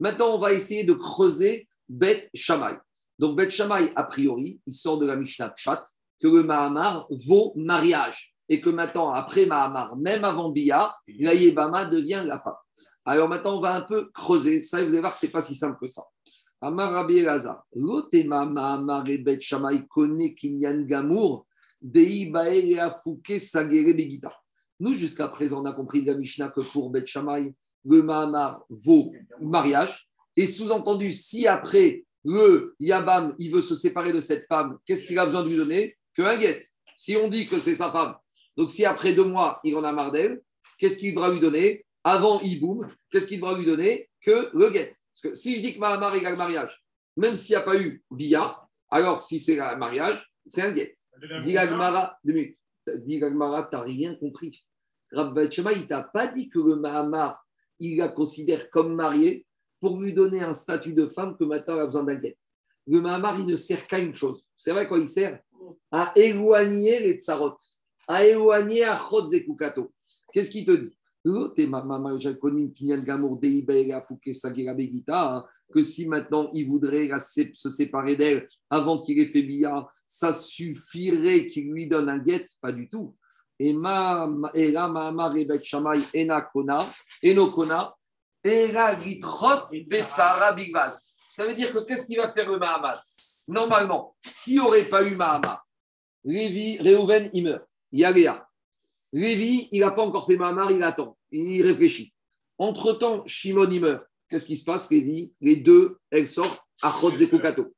Maintenant, on va essayer de creuser Bet Shammai. Donc, Bet Shammai, a priori, il sort de la Mishnah Pshat, que le Mahamar vaut mariage. Et que maintenant, après Mahamar, même avant Bia, la Yébama devient la femme. Alors maintenant, on va un peu creuser. Ça, vous allez voir ce n'est pas si simple que ça. Kone. Nous, jusqu'à présent, on a compris de la Mishnah que pour Bet Shammai, le Mahamar vaut mariage. Et sous-entendu, si après le Yabam, il veut se séparer de cette femme, qu'est-ce qu'il a besoin de lui donner? Que un guet. Si on dit que c'est sa femme, donc si après deux mois, il en a marre d'elle, qu'est-ce qu'il devra lui donner? Avant Iboum, qu'est-ce qu'il devra lui donner? Que le guet. Parce que si je dis que Mahamar égale mariage, même s'il n'y a pas eu Bia, alors si c'est un mariage, c'est un guet. Dis Gagmara, deux minutes. Dis Gagmara, tu n'as rien compris. Rabbi Shema, il t'a pas dit que le Mahamar, il la considère comme mariée pour lui donner un statut de femme que maintenant elle a besoin d'un guet. Le Mahamar, il ne sert qu'à une chose. C'est vrai quoi il sert? À éloigner les tsarot, à éloigner à Chotz et. Qu'est-ce qu'il te dit? Que si maintenant il voudrait se séparer d'elle avant qu'il ait fait billard, ça suffirait qu'il lui donne un guet Pas du tout. Et ma. Ça veut dire que qu'est-ce qu'il va faire le Mahamar Normalement, s'il n'y aurait pas eu Mahamar, Lévi, Réhouven, il meurt. Il y a. Lévi, il n'a pas encore fait Mahamar, il attend. Il réfléchit. Entre-temps, Shimon, il meurt. Qu'est-ce qui se passe, Lévi? Les deux, elles sortent à Chotz et Kukato.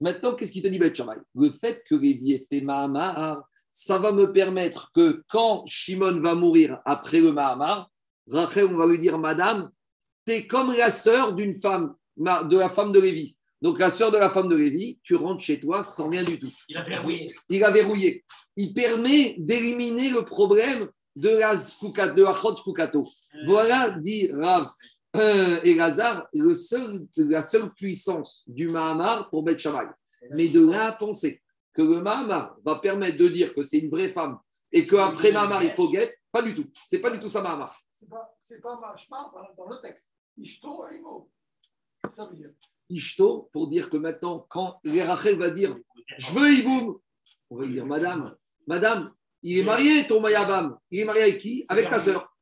Maintenant, qu'est-ce qu'il te dit, Shammai? Le fait que Lévi ait fait Mahamar, ça va me permettre que quand Shimon va mourir après le Mahamar, Rachel, on va lui dire, Madame, tu es comme la sœur d'une femme, de la femme de Lévi. Donc, la sœur de la femme de Lévi, tu rentres chez toi sans rien du tout. Il a verrouillé. Il a verrouillé. Il permet d'éliminer le problème de la Sfukat- de la Sfukato. Voilà, dit Rav euh, Elazar, le seul, la seule puissance du Mahamar pour Beth Shammai. Mais de là à penser que le Mahamar va permettre de dire que c'est une vraie femme et qu'après Mahamar, il faut guette, pas du tout. C'est pas du tout ça, Mahamar. C'est pas, c'est pas machma dans, dans le texte. Ishto. Ça veut dire. Ishto, pour dire que maintenant, quand Rachel va dire Je veux Iboum. On va dire, madame, madame, il est marié, ton Mayabam. Il est marié avec qui? Avec ta sœur.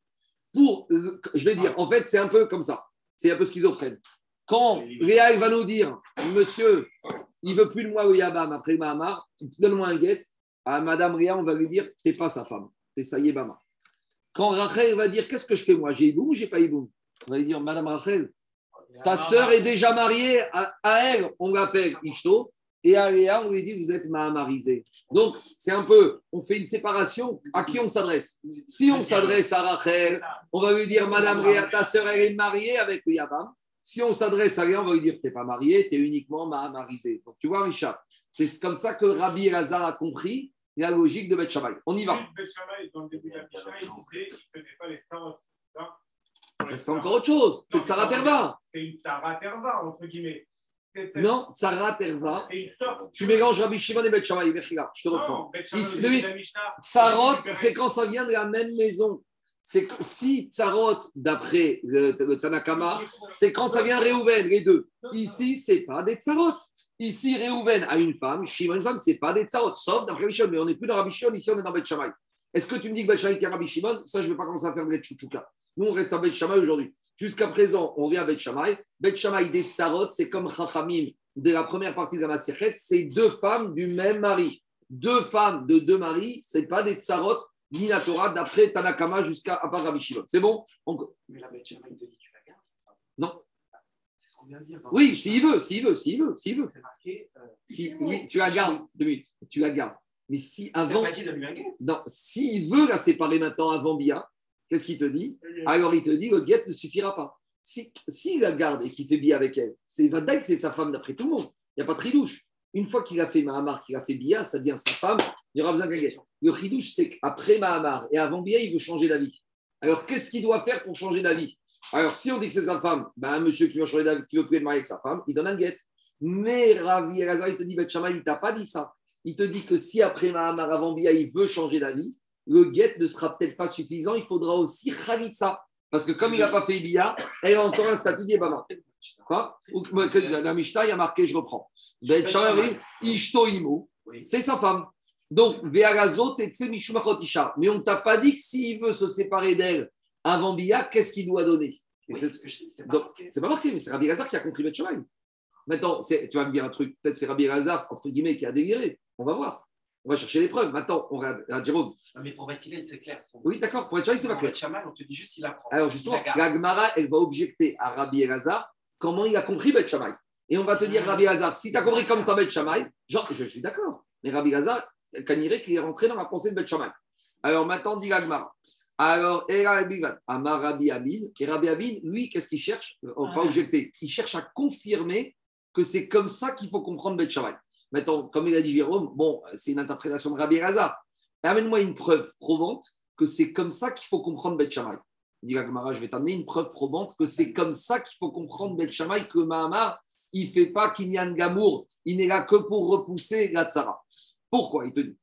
Pour, je vais dire, en fait, c'est un peu comme ça. C'est un peu schizophrène. Quand Léa va nous dire, monsieur, il veut plus de moi au Yabam après Mahamar, donne-moi un guet. À madame Léa, on va lui dire, t'es pas sa femme, t'es sa Yébama. Quand Rachel va dire, qu'est-ce que je fais moi? J'ai Iboum ou j'ai pas Iboum? On va lui dire, madame Rachel, ta sœur est déjà mariée, à, à elle, on l'appelle Ishto, et à Léa, on lui dit, vous êtes mahamarisé. Donc, c'est un peu, on fait une séparation. À qui on s'adresse? Si on s'adresse à Rachel, on va lui dire, Madame Léa, ta sœur, elle est mariée avec le Yabam. Si on s'adresse à Léa, on va lui dire, tu n'es pas marié, tu es uniquement mahamarisé. Donc, tu vois, Richard, c'est comme ça que Rabbi Elazar a compris la logique de Beth Shammai. On y va. Beth Shammai, dans le début de la Mishnah, il disait ne faisait pas les. C'est encore autre chose. C'est Tsara Terva. C'est une tsara terva, entre guillemets. Non, Tsara Terva. Tu mélanges Rabbi Shimon et. Mechila, Je te reprends. Tsarot, c'est quand ça vient de la même maison. C'est si Tsarot, d'après le, le Tanakama, c'est quand ça vient de Réhouven, les deux. Ici, c'est pas des Tsarot. Ici, Réhouven a une femme, Shimon a une femme, c'est pas des Tsarot, sauf d'après Rabbi Shimon. Mais on n'est plus dans Rabbi Shimon, ici on est dans Beth Shammai. Est-ce que tu me dis que Beth Shammai est Rabbi Shimon? Ça, je ne vais pas commencer à faire de chouchouka. Nous, on reste à Beth Shammai aujourd'hui. Jusqu'à présent, on vient à Beth Shammai. Beth Shammai des Tsarot, c'est comme Chachamim de la première partie de la Maserhet, c'est deux femmes du même mari. Deux femmes de deux maris, c'est pas des Tsarot ni la Torah d'après Tanakama jusqu'à à part Rabbi Shimon. C'est bon? On- Mais la Beth Shammai te dit tu la gardes? Non. C'est ce qu'on vient de dire. dans- Oui, s'il veut, s'il veut, s'il veut, s'il veut. C'est marqué. euh, Si, oui, tu la gardes, deux minutes, tu la gardes. Mais si Il avant, pas dit de lui non, s'il veut la séparer maintenant avant Bia, qu'est-ce qu'il te dit Alors il te dit le guet ne suffira pas. Si, s'il la garde et qu'il fait Bia avec elle, c'est Vadaï que c'est sa femme d'après tout le monde. Il n'y a pas de tridouche. Une fois qu'il a fait Mahamar, qu'il a fait Bia, ça devient sa femme, il y aura besoin d'un guet. Le ridouche, c'est qu'après Mahamar et avant Bia, il veut changer d'avis. Alors qu'est-ce qu'il doit faire pour changer d'avis? Alors si on dit que c'est sa femme, ben, un monsieur qui veut changer d'avis, qui veut plus être marié avec sa femme, il donne un guet. Mais Ravi Elazar, il te dit, Bet il t'a pas dit ça. Il te dit que si après Mahamar, avant Bia, il veut changer d'avis, le guet ne sera peut-être pas suffisant, il faudra aussi Khalitsa. Parce que comme il n'a pas fait Bia, elle a encore un statut d'Ebama. Quoi la Mishnah, il y a marqué, je reprends. C'est sa femme. Donc. Mais on ne t'a pas dit que s'il veut se séparer d'elle avant Bia, qu'est-ce qu'il doit donner Oui, c'est- pas pas marqué, mais c'est Rabbi Lazar qui a compris Shammai. Maintenant, tu vas me dire un truc, peut-être c'est Rabbi Lazar, entre guillemets, qui a déliré. On va voir. On va chercher les preuves. Maintenant, on regarde, regarde, Jérôme. Non, Mais pour Bethilel, c'est clair. son- Oui, d'accord, pour Shammai, c'est pas clair. Shammai, on te dit juste il apprend. Alors Il justement, Gemara, elle va objecter à Rabbi Elazar comment il a compris Bet Shammai. Et on va te dire, Rabbi Elazar, si tu as compris comme ça Bet Shammai, genre, je, suis d'accord. Mais Rabbi Elazar, Kaniré, qu'il est rentré dans la pensée de Bet Shammai. Alors maintenant, dit la Gemara. Alors, et Rabbi Gad, Amar Rabbi Abin, et Rabbi Abin, lui, qu'est-ce qu'il cherche? Euh, Pas objecter. Il cherche à confirmer que c'est comme ça qu'il faut comprendre Bet Shammai. Maintenant, comme il a dit Jérôme, bon, c'est une interprétation de Rabbi Elazar. Amène-moi une preuve probante que c'est comme ça qu'il faut comprendre Bet Shammai. Dit la Gemara, je vais t'amener une preuve probante que c'est comme ça qu'il faut comprendre Bet Shammai, que Mahamar, il ne fait pas Kinyan Gamour, il n'est là que pour repousser la tsara. Pourquoi Il te dit?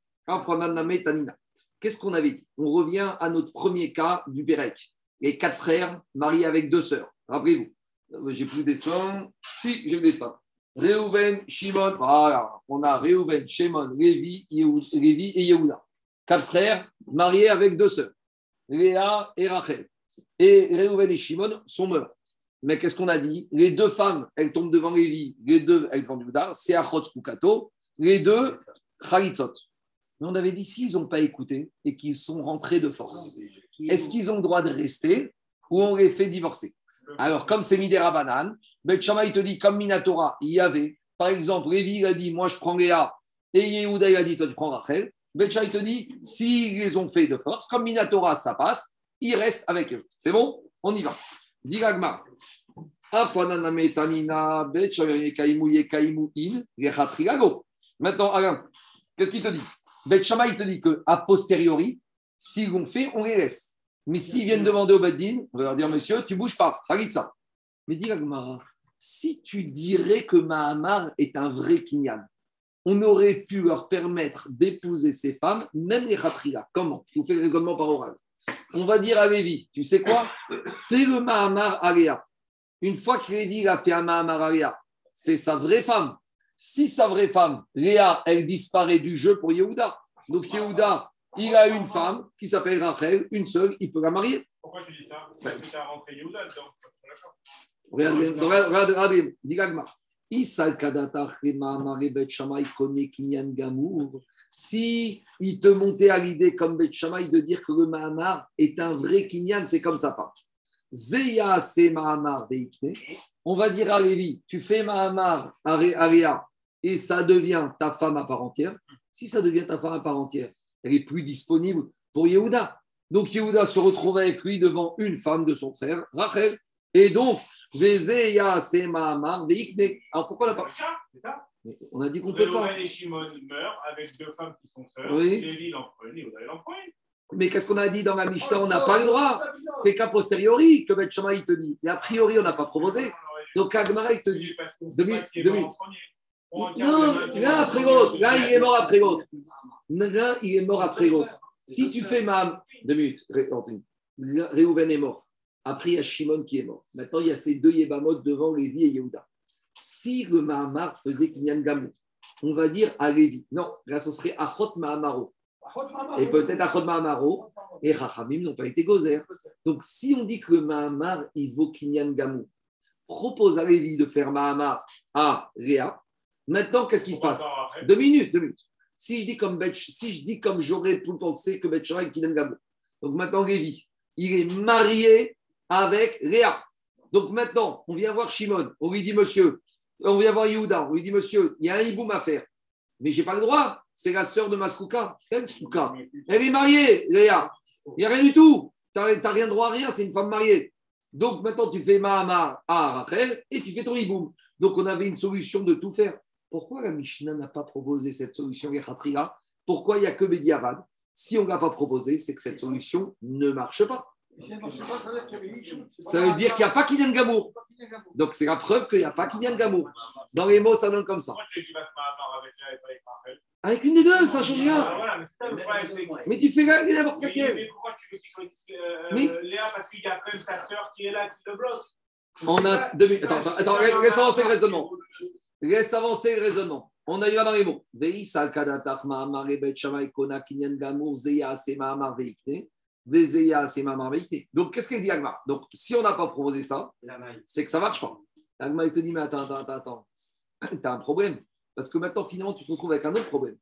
Qu'est-ce qu'on avait dit? On revient à notre premier cas du Pérec. Les quatre frères mariés avec deux sœurs. Rappelez-vous. J'ai plus le dessin. Si, j'ai le dessin. Réhouven, Shimon, voilà. On a Réhouven, Yehou- Lévi et Yehuda. Quatre frères mariés avec deux sœurs. Léa et Rachel. Et Réhouven et Shimon sont morts. Mais qu'est-ce qu'on a dit? Les deux femmes, elles tombent devant Lévi, les deux, elles tombent devant c'est Achot Kukato, les deux, Khalitzot. Mais on avait dit, s'ils n'ont pas écouté et qu'ils sont rentrés de force, est-ce qu'ils ont le droit de rester ou on les fait divorcer? Alors, comme c'est Midera Banane, Bet Shammai te dit, comme Minatora, il y avait, par exemple, Lévi il a dit, moi je prends Léa, et Yehuda il a dit, toi tu prends Rachel. Bet Shammai te dit, s'ils les ont fait de force, comme Minatora ça passe, ils restent avec eux. C'est bon? On y va. Diragma. Rechatrigago. Maintenant, Alain, qu'est-ce qu'il te dit? Bet Shammai il te dit que a posteriori, s'ils l'ont fait, on les laisse. Mais s'ils viennent demander au Beddin, on va leur dire, monsieur, tu bouges pas. Mais Gemara, si tu dirais que Mahamar est un vrai Kinyan, on aurait pu leur permettre d'épouser ces femmes, même les Khatrila. Comment? Je vous fais le raisonnement par oral. On va dire à Lévi, tu sais quoi? Fais le Mahamar Aléa. Une fois que Lévi a fait un Mahamar Aléa, c'est sa vraie femme. Si sa vraie femme, Léa, elle disparaît du jeu pour Yehuda. Donc Yehuda, il a une femme qui s'appelle Rachel, une seule, il peut la marier. Pourquoi tu dis ça? Parce que tu as rentré Yehuda dedans. Regarde, regarde, regardez, Gamour. Si il te montait à l'idée comme Bet Shammai de dire que le Mahamar est un vrai Kinyan, c'est comme sa femme. Zeya se Mahamar. On va dire à Lévi, tu fais Mahamar Réa et ça devient ta femme à part entière. Si ça devient ta femme à part entière, elle est plus disponible pour Yehuda. Donc Yehuda se retrouve avec lui devant une femme de son frère, Rachel. Et donc, Vezeya se Mahamar Veikne. Alors pourquoi ça mais On a dit qu'on ne peut pas. Et Shimon meurent avec deux femmes qui sont sœurs. Oui. Lévi. Mais qu'est-ce qu'on a dit dans la Mishnah? On n'a pas le droit. C'est qu'a posteriori que Beth Shammai te dit. Et a priori, on n'a pas proposé. Donc Agmara, il te dit. Deux minutes, deux Non, l'un après l'autre. dit, il est mort après l'autre. L'un, il est mort après l'autre. Si tu fais ma. Deux minutes, Réhouven est mort. Après, il y a Shimon qui est mort. Maintenant, il y a ces deux Yébamos devant Lévi et Yehuda. Si le Mahamar faisait Kinyan Gamou, on va dire à Lévi. Non, là, ce serait Achot Mahamaro. Et peut-être Achot Mahamaro. Et Rachamim n'ont pas été gozer. Donc, si on dit que le Mahamar, il vaut Kinyan Gamou, propose à Lévi de faire Mahamar à Léa. Maintenant, qu'est-ce qui se passe? Deux minutes, deux minutes. Si je dis comme, Bet- si je dis comme j'aurais tout pensé que Betchara est Kinyan Gamou. Donc maintenant, Lévi, il est marié avec Léa. Donc maintenant, on vient voir Shimon. On lui dit, monsieur, on vient voir Yehuda. On lui dit, monsieur, il y a un hiboum à faire. Mais je n'ai pas le droit. C'est la sœur de Maskouka. Skouka Elle est mariée, Léa. Il n'y a rien du tout. Tu n'as rien droit à rien. C'est une femme mariée. Donc maintenant, tu fais Mahamar à Rachel et tu fais ton hiboum. Donc on avait une solution de tout faire. Pourquoi la Mishnah n'a pas proposé cette solution Pourquoi il n'y a que Bediavad Si on ne l'a pas proposé, c'est que cette solution ne marche pas. Ça veut dire qu'il n'y a pas Kinyan Gamour. Donc c'est la preuve qu'il n'y a pas Kinyan Gamour. Dans les mots, ça donne comme ça. Avec une des deux, ça change Ah, rien. Voilà, mais c'est ça le problème. c'est que- Mais tu fais n'importe laquelle. mais pourquoi tu veux qu'il choisisse euh, Léa? Parce qu'il y a quand même sa sœur qui est là, qui le bloque. On a deux minutes. Attends, attends, laisse- avancer le raisonnement. Laisse avancer le raisonnement. On a eu dans les mots. Veïsa kadatach ma'amar ebet shamay kona kinyan gamour zeya se ma'amar veikne. Vezeya se ma'amar veikne. Donc, qu'est-ce qu'il dit Agma? Donc, si on n'a pas proposé ça, c'est que ça ne marche pas. Agma, il te dit, mais attends, attends, attends, attends. [CLEARS THROAT] Tu as un problème. Parce que maintenant, finalement, tu te retrouves avec un autre problème.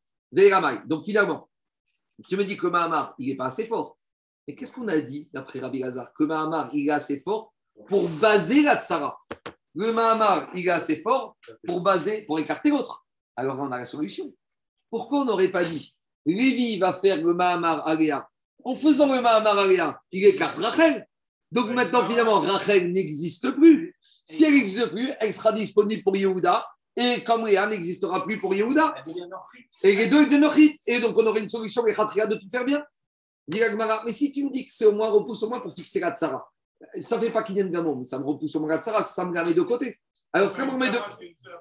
Donc, finalement, tu me dis que Mahamar, il n'est pas assez fort. Mais qu'est-ce qu'on a dit, d'après Rabbi Lazar Que Mahamar, il est assez fort pour baser la tsara. Le Mahamar, il est assez fort pour baser, pour écarter l'autre. Alors, on a la solution. Pourquoi on n'aurait pas dit Lévi va faire le Mahamar à Léa. En faisant le Mahamar à Léa, il écarte Rachel. Donc maintenant, finalement, Rachel n'existe plus. Si elle n'existe plus, elle sera disponible pour Yehuda. Et comme Léa n'existera plus pour Yehuda, Elle devient Norfrit. et les deux deviennent Nochit. Et donc, on aurait une solution, les Khatria, de tout faire bien. Dit mais si tu me dis que c'est au moins, repousse au moins pour fixer la Tsara, ça ne fait pas Kinyan Gamon, mais ça me repousse au moins la Tsara, ça me la met de côté. Alors, ça me remet de.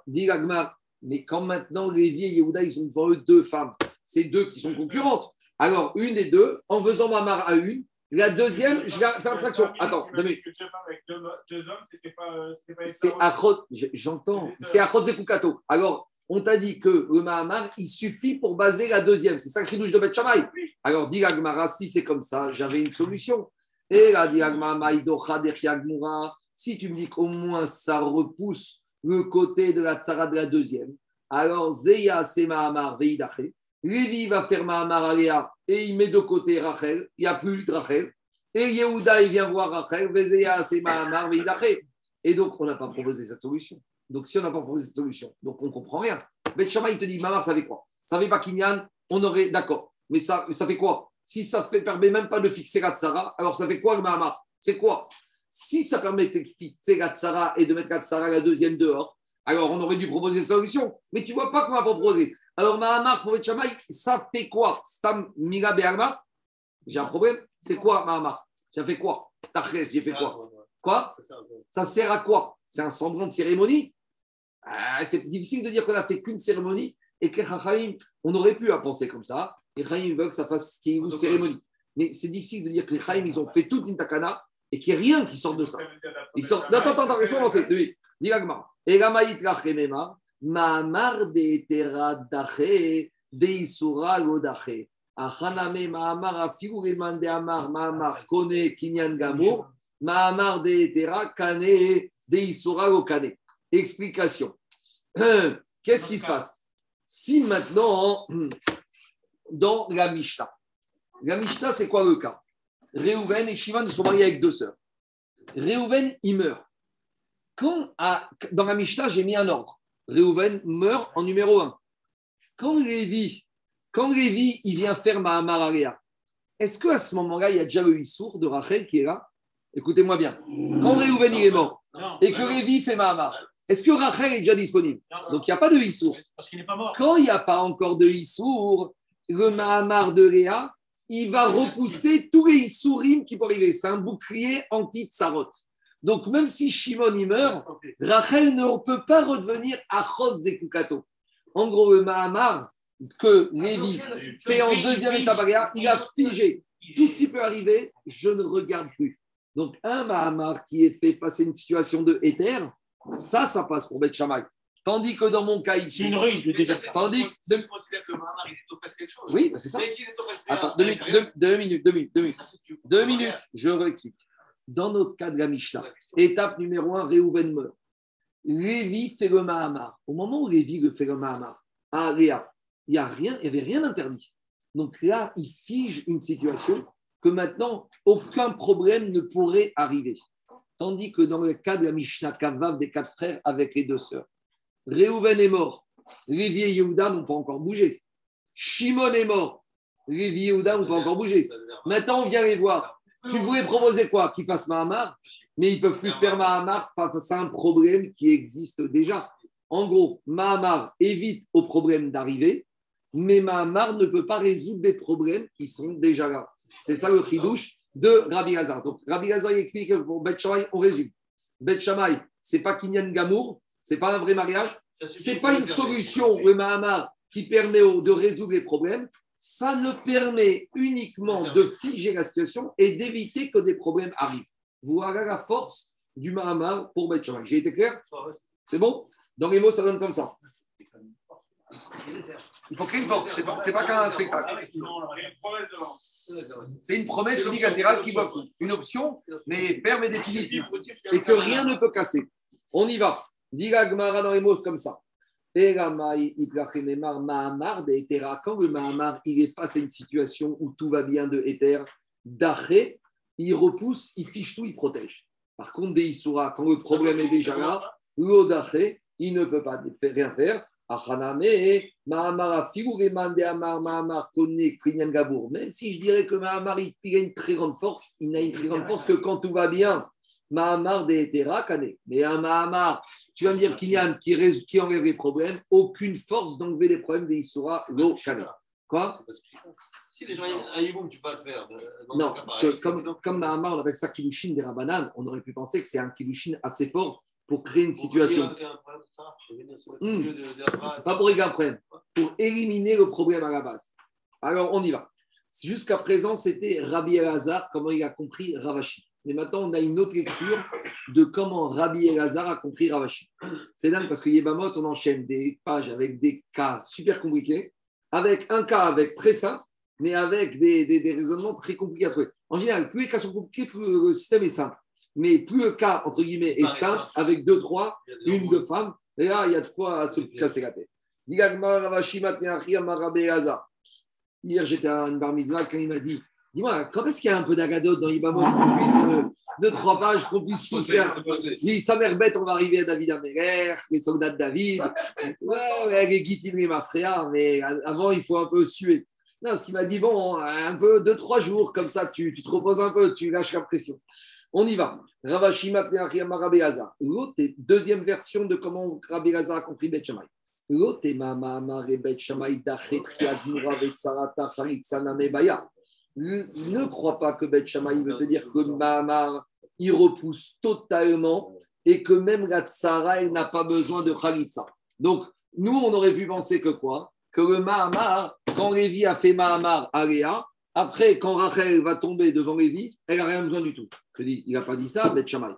Dit la Gemara, mais quand maintenant Lévi et Yehuda, ils ont devant eux deux femmes, c'est deux qui sont concurrentes. Alors, une des deux, en faisant Mamar à une, la deuxième, je vais faire abstraction. Attends, pas. euh, C'est. Achot, j'entends, c'est Achot Zekukato. Alors, on t'a dit que le Mahamar, il suffit pour baser la deuxième. C'est ça le cridouche de Beth Shammai. Alors, dit Agmara, si c'est comme ça, j'avais une solution. Et là, dit Agmara, si tu me dis qu'au moins ça repousse le côté de la tsara de la deuxième, alors Zeya, c'est Mahamar, Veidaché. Lévi va faire Mahamar Aléa et il met de côté Rachel. Il n'y a plus de Rachel. Et Yehuda, il vient voir Rachel. Et donc, on n'a pas proposé cette solution. Donc, si on n'a pas proposé cette solution, donc on ne comprend rien. Bet Shammai, il te dit, Mamar, ça fait quoi? Ça fait pas Kinyan, on aurait, d'accord. Mais ça, mais ça fait quoi? Si ça ne permet même pas de fixer la tsara, alors ça fait quoi le Mahamar? C'est quoi? Si ça permet de fixer la tsara et de mettre la tsara la deuxième dehors, alors on aurait dû proposer cette solution. Mais tu vois pas qu'on va proposer. Alors Mahamar, pour ça fait quoi? Stam Mila Be'alma J'ai un problème. C'est quoi Mahamar? J'ai fait quoi? Tachès, j'ai fait quoi? Quoi? Ça sert à quoi? C'est un semblant de cérémonie? Ah, C'est difficile de dire qu'on a fait qu'une cérémonie et que Chachamim, on aurait pu à penser comme ça. Les Chachamim veulent que ça fasse qu'il y ait une cérémonie. Mais c'est difficile de dire que les Chachamim, ils ont fait toute une takana et qu'il n'y ait rien qui sorte de ça. Ils sortent. Attends, attends, attends, laisse-moi avancer. Et la maït la chemema, Mahamar de Tera Dache, de Isura Godache. Achaname Mahamar Reman de Amar, Mahamar Kone Kinyan Gamur, Mahamar de Tera Kane, de Isura Gokane. Explication. Euh, Qu'est-ce qui se passe? Si maintenant, [CLEARS THROAT] dans la Mishnah, la Mishnah, c'est quoi le cas? Réhouven et Shimon sont mariés avec deux sœurs. Réhouven, il meurt. Quand, à- dans la Mishnah, j'ai mis un ordre. Réhouven meurt en numéro un. Quand Lévi, quand Lévi, il vient faire Mahamar est-ce qu'à ce moment-là, il y a déjà le Issour de Rachel qui est là? Écoutez-moi bien. Quand Réhouven, il est mort Non, et que Lévi fait Mahamar, est-ce que Rachel est déjà disponible? Donc, il n'y a pas de Issour. parce qu'il n'est pas mort. Quand il n'y a pas encore de Issour, le Mahamar de Léa, il va repousser tous les Issourim qui peuvent arriver. C'est un bouclier anti-tsarot. Donc, même si Shimon y meurt, Rachel ne peut pas redevenir Achot Zekukato. En gros, le Mahamar que Lévi fait en deuxième étape il a figé. Tout ce qui peut arriver, je ne regarde plus. Donc, un Mahamar qui est fait passer une situation de éther, ça, ça passe pour Beth Shammai. Tandis que dans mon cas C'est ici, une ruse, le désert. Tandis que- Tu considères que Mahamar, il est quelque chose. oui, bah, c'est ça. Attends, deux minutes, deux, minutes, deux minutes, c'est Deux minutes, je réexplique. Dans notre cas de la Mishnah, étape numéro un, Réhouven meurt. Lévi fait le Mahamar. Au moment où Lévi le fait le Mahamar, à Léa, il n'y a rien, il n'y avait rien d'interdit. Donc là, il fige une situation que maintenant, aucun problème ne pourrait arriver. Tandis que dans le cas de la Mishnah Kavav des quatre frères avec les deux sœurs, Réhouven est mort. Lévi et Yehuda n'ont pas encore bougé. Shimon est mort. Lévi et Yehuda n'ont pas encore bougé. Maintenant, on vient les voir. Tu voulais proposer quoi? Qu'ils fassent Mahamar, mais ils ne peuvent plus faire Mahamar face à un problème qui existe déjà. En gros, Mahamar évite au problème d'arriver, mais Mahamar ne peut pas résoudre des problèmes qui sont déjà là. C'est ça le chidouche de Rabbi Hazar. Donc, Rabbi Hazar il explique que pour Shammai, on résume. Beth Shammai, ce n'est pas Kinyan Gamour, ce n'est pas un vrai mariage, c'est pas une solution, le Mahamar, qui permet de résoudre les problèmes. Ça ne permet uniquement de figer la situation et d'éviter que des problèmes arrivent. Voilà la force du Mahamar pour Beth Shammai. J'ai été clair? C'est bon? Dans les mots, ça donne comme ça. Il faut créer une force, c'est pas, pas qu'un spectacle. C'est une promesse unilatérale qui va une option, mais ferme et définitive. et que rien ne peut casser. On y va. Dit dans les mots comme ça. Quand le Mahamar, il est face à une situation où tout va bien de Héter, Daché, il repousse, il fiche tout, il protège. Par contre, des quand le problème est déjà là, l'eau Daché, il ne peut pas rien faire. Même si je dirais que Mahamar, il a une très grande force, il n'a une très grande force que quand tout va bien. Mahamar de Hétera, Kane. Mais un Mahamar, tu vas me dire Kinyan qui, qui enlève les problèmes, aucune force d'enlever les problèmes des Issoura, l'eau Kane. Quoi Si gens un Yiboum, tu peux pas le faire. euh, Non, parce que comme, comme Mahamar, on appelle ça Kilushin des Rabanan, on aurait pu penser que c'est un Kilushin assez fort pour créer une situation. Hmm. Pas pour régler un problème, pour éliminer le problème à la base. Alors, on y va. Jusqu'à présent, c'était Rabbi Elazar, comment il a compris Ravashi. Mais maintenant, on a une autre lecture de comment Rabbi Elazar a compris Ravashi. C'est dingue parce que Yébamot, on enchaîne des pages avec des cas super compliqués, avec un cas avec très simple, mais avec des, des- des raisonnements très compliqués à trouver. En général, plus les cas sont compliqués, plus le système est simple. Mais plus le cas, entre guillemets, est simple, avec deux, trois, une, deux femmes, et là, il y a de quoi se casser la tête. Hier, j'étais à une bar mitzvah, quand il m'a dit Dis-moi, quand est-ce qu'il y a un peu d'agadote dans Ibamot qu'on puisse, euh, deux, trois pages, qu'on puisse. Il dit Sa mère bête, on va arriver à David Améler, les soldats de David. Ouais, ouais, les guitimés, ma frère, mais avant, il faut un peu suer. Non, ce qu'il m'a dit Bon, un peu, deux, trois jours, comme ça, tu, tu te reposes un peu, tu lâches la pression. On y va. Ravashi Matneachia Rabbi Hazar. L'autre, deuxième version de comment Rabbi Hazar a compris Bet Shammai. L'autre Mama Amar et Bet Shammai Dachet Triad Mura Sarata Charitza Baya. Ne crois pas que Bet Shammai veut te dire que Mahamar, il repousse totalement et que même la Tsara, elle n'a pas besoin de Khalitsa. Donc, nous, on aurait pu penser que quoi? Que le Mahamar, quand Lévi a fait Mahamar à Léa, après, quand Rachel va tomber devant Lévi, elle n'a rien besoin du tout. Il n'a pas dit ça, Bet Shammai.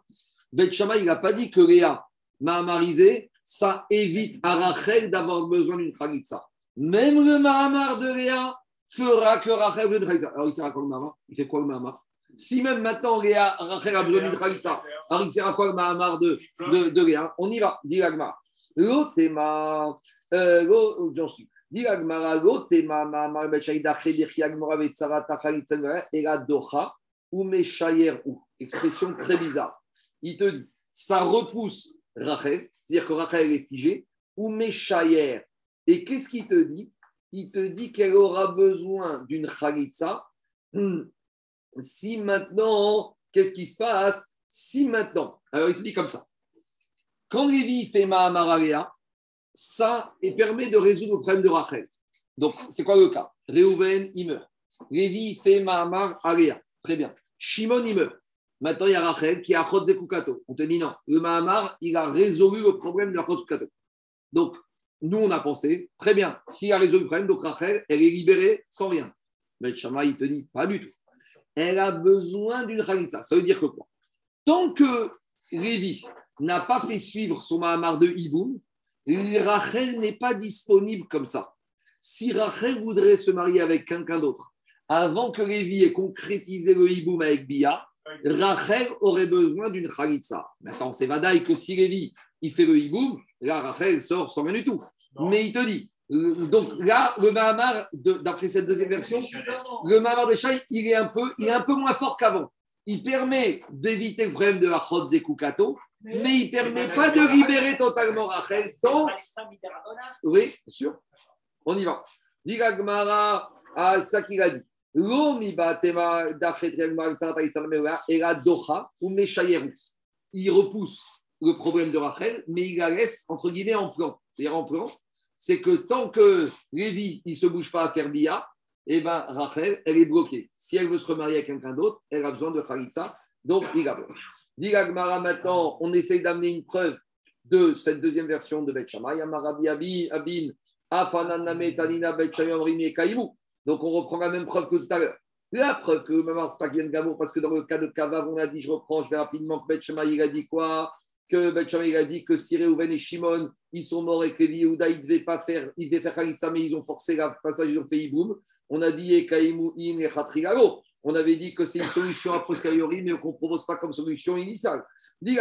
Bet Shammai, il n'a pas dit que Léa, Mahamarisée, ça évite à Rachel d'avoir besoin d'une Khalitsa. Même le Mahamar de Léa fera que Rachel une Khalitsa. Alors, il sert à quoi le Mahamar? Il fait quoi le Mahamar? Si même maintenant Léa, Rachel a besoin d'une Khalitsa, alors il sert à quoi le Mahamar de, de, de Léa On y va, dit l'Agmara. L'Otema, euh, j'en suis. Dit l'Agmara, l'Otema, Mahamar, Bechaï, Dachel, Birchi, Agmara, Vetsara, Tachalitsa, et la Docha, ou Meshayer, ou. Expression très bizarre. Il te dit, ça repousse Rachel, c'est-à-dire que Rachel est figée, ou Meshayer. Et qu'est-ce qu'il te dit? Il te dit qu'elle aura besoin d'une Khalitsa. Hmm. Si maintenant, qu'est-ce qui se passe? Si maintenant, alors il te dit comme ça. Quand Lévi fait Mahamaralea, ça et permet de résoudre le problème de Rachel. Donc, c'est quoi le cas? Réhouven, il meurt. Lévi fait Mahamar Alea. Très bien. Shimon, il meurt. Maintenant, il y a Rachel qui a Chodze Kukato. On te dit non. Le Mahamar, il a résolu le problème de la Chodze Kukato. Donc, nous, on a pensé, très bien, s'il a résolu le problème, donc Rachel, elle est libérée sans rien. Mais Shama, il te dit, pas du tout. Elle a besoin d'une Khalitsa. Ça veut dire que quoi? Tant que Lévi n'a pas fait suivre son Mahamar de Hiboum, Rachel n'est pas disponible comme ça. Si Rachel voudrait se marier avec quelqu'un d'autre, avant que Lévi ait concrétisé le Hiboum avec Bia, Rachel aurait besoin d'une Khalitsa. Maintenant, c'est Vadaï que si Lévi il fait le Hiboum, là, Rachel sort sans rien du tout. Non. Mais il te dit, euh, donc là, le Mahamar, d'après cette deuxième version, le Mahamar de Shai, il est un peu, il est un peu moins fort qu'avant. Il permet d'éviter le problème de la Chodze Kukato, mais il ne permet pas de libérer totalement Rachel sans. Oui, bien sûr. On y va. Dit ah, ça qu'il a dit. Meshayeru. Il repousse le problème de Rachel, mais il la laisse, entre guillemets, en plan. C'est-à-dire en plan, c'est que tant que Lévi ne se bouge pas à faire Bia, eh ben, Rachel, elle est bloquée. Si elle veut se remarier avec quelqu'un d'autre, elle a besoin de Khalitsa, donc il a. Dit la Gemara, maintenant, on essaye d'amener une preuve de cette deuxième version de Bet Shammai, Amarabi Abi- Abin, Afananame Tanina Bet Shammai Kaïmou. Donc on reprend la même preuve que tout à l'heure. La preuve que le Mamar Fakien Gamour, parce que dans le cas de Kavav, on a dit, je reprends, je vais rapidement, que Bet Shammai, il a dit quoi? Que Bet Shammai, il a dit que Siré, Ouven et Shimon, ils sont morts et que Yehuda, ils devaient pas faire, ils devaient faire Khalitsa, mais ils ont forcé le passage, ils ont fait Iboum. On a dit Ekaïmou in et Khatrigalo. On avait dit que c'est une solution a posteriori, mais qu'on ne propose pas comme solution initiale. Si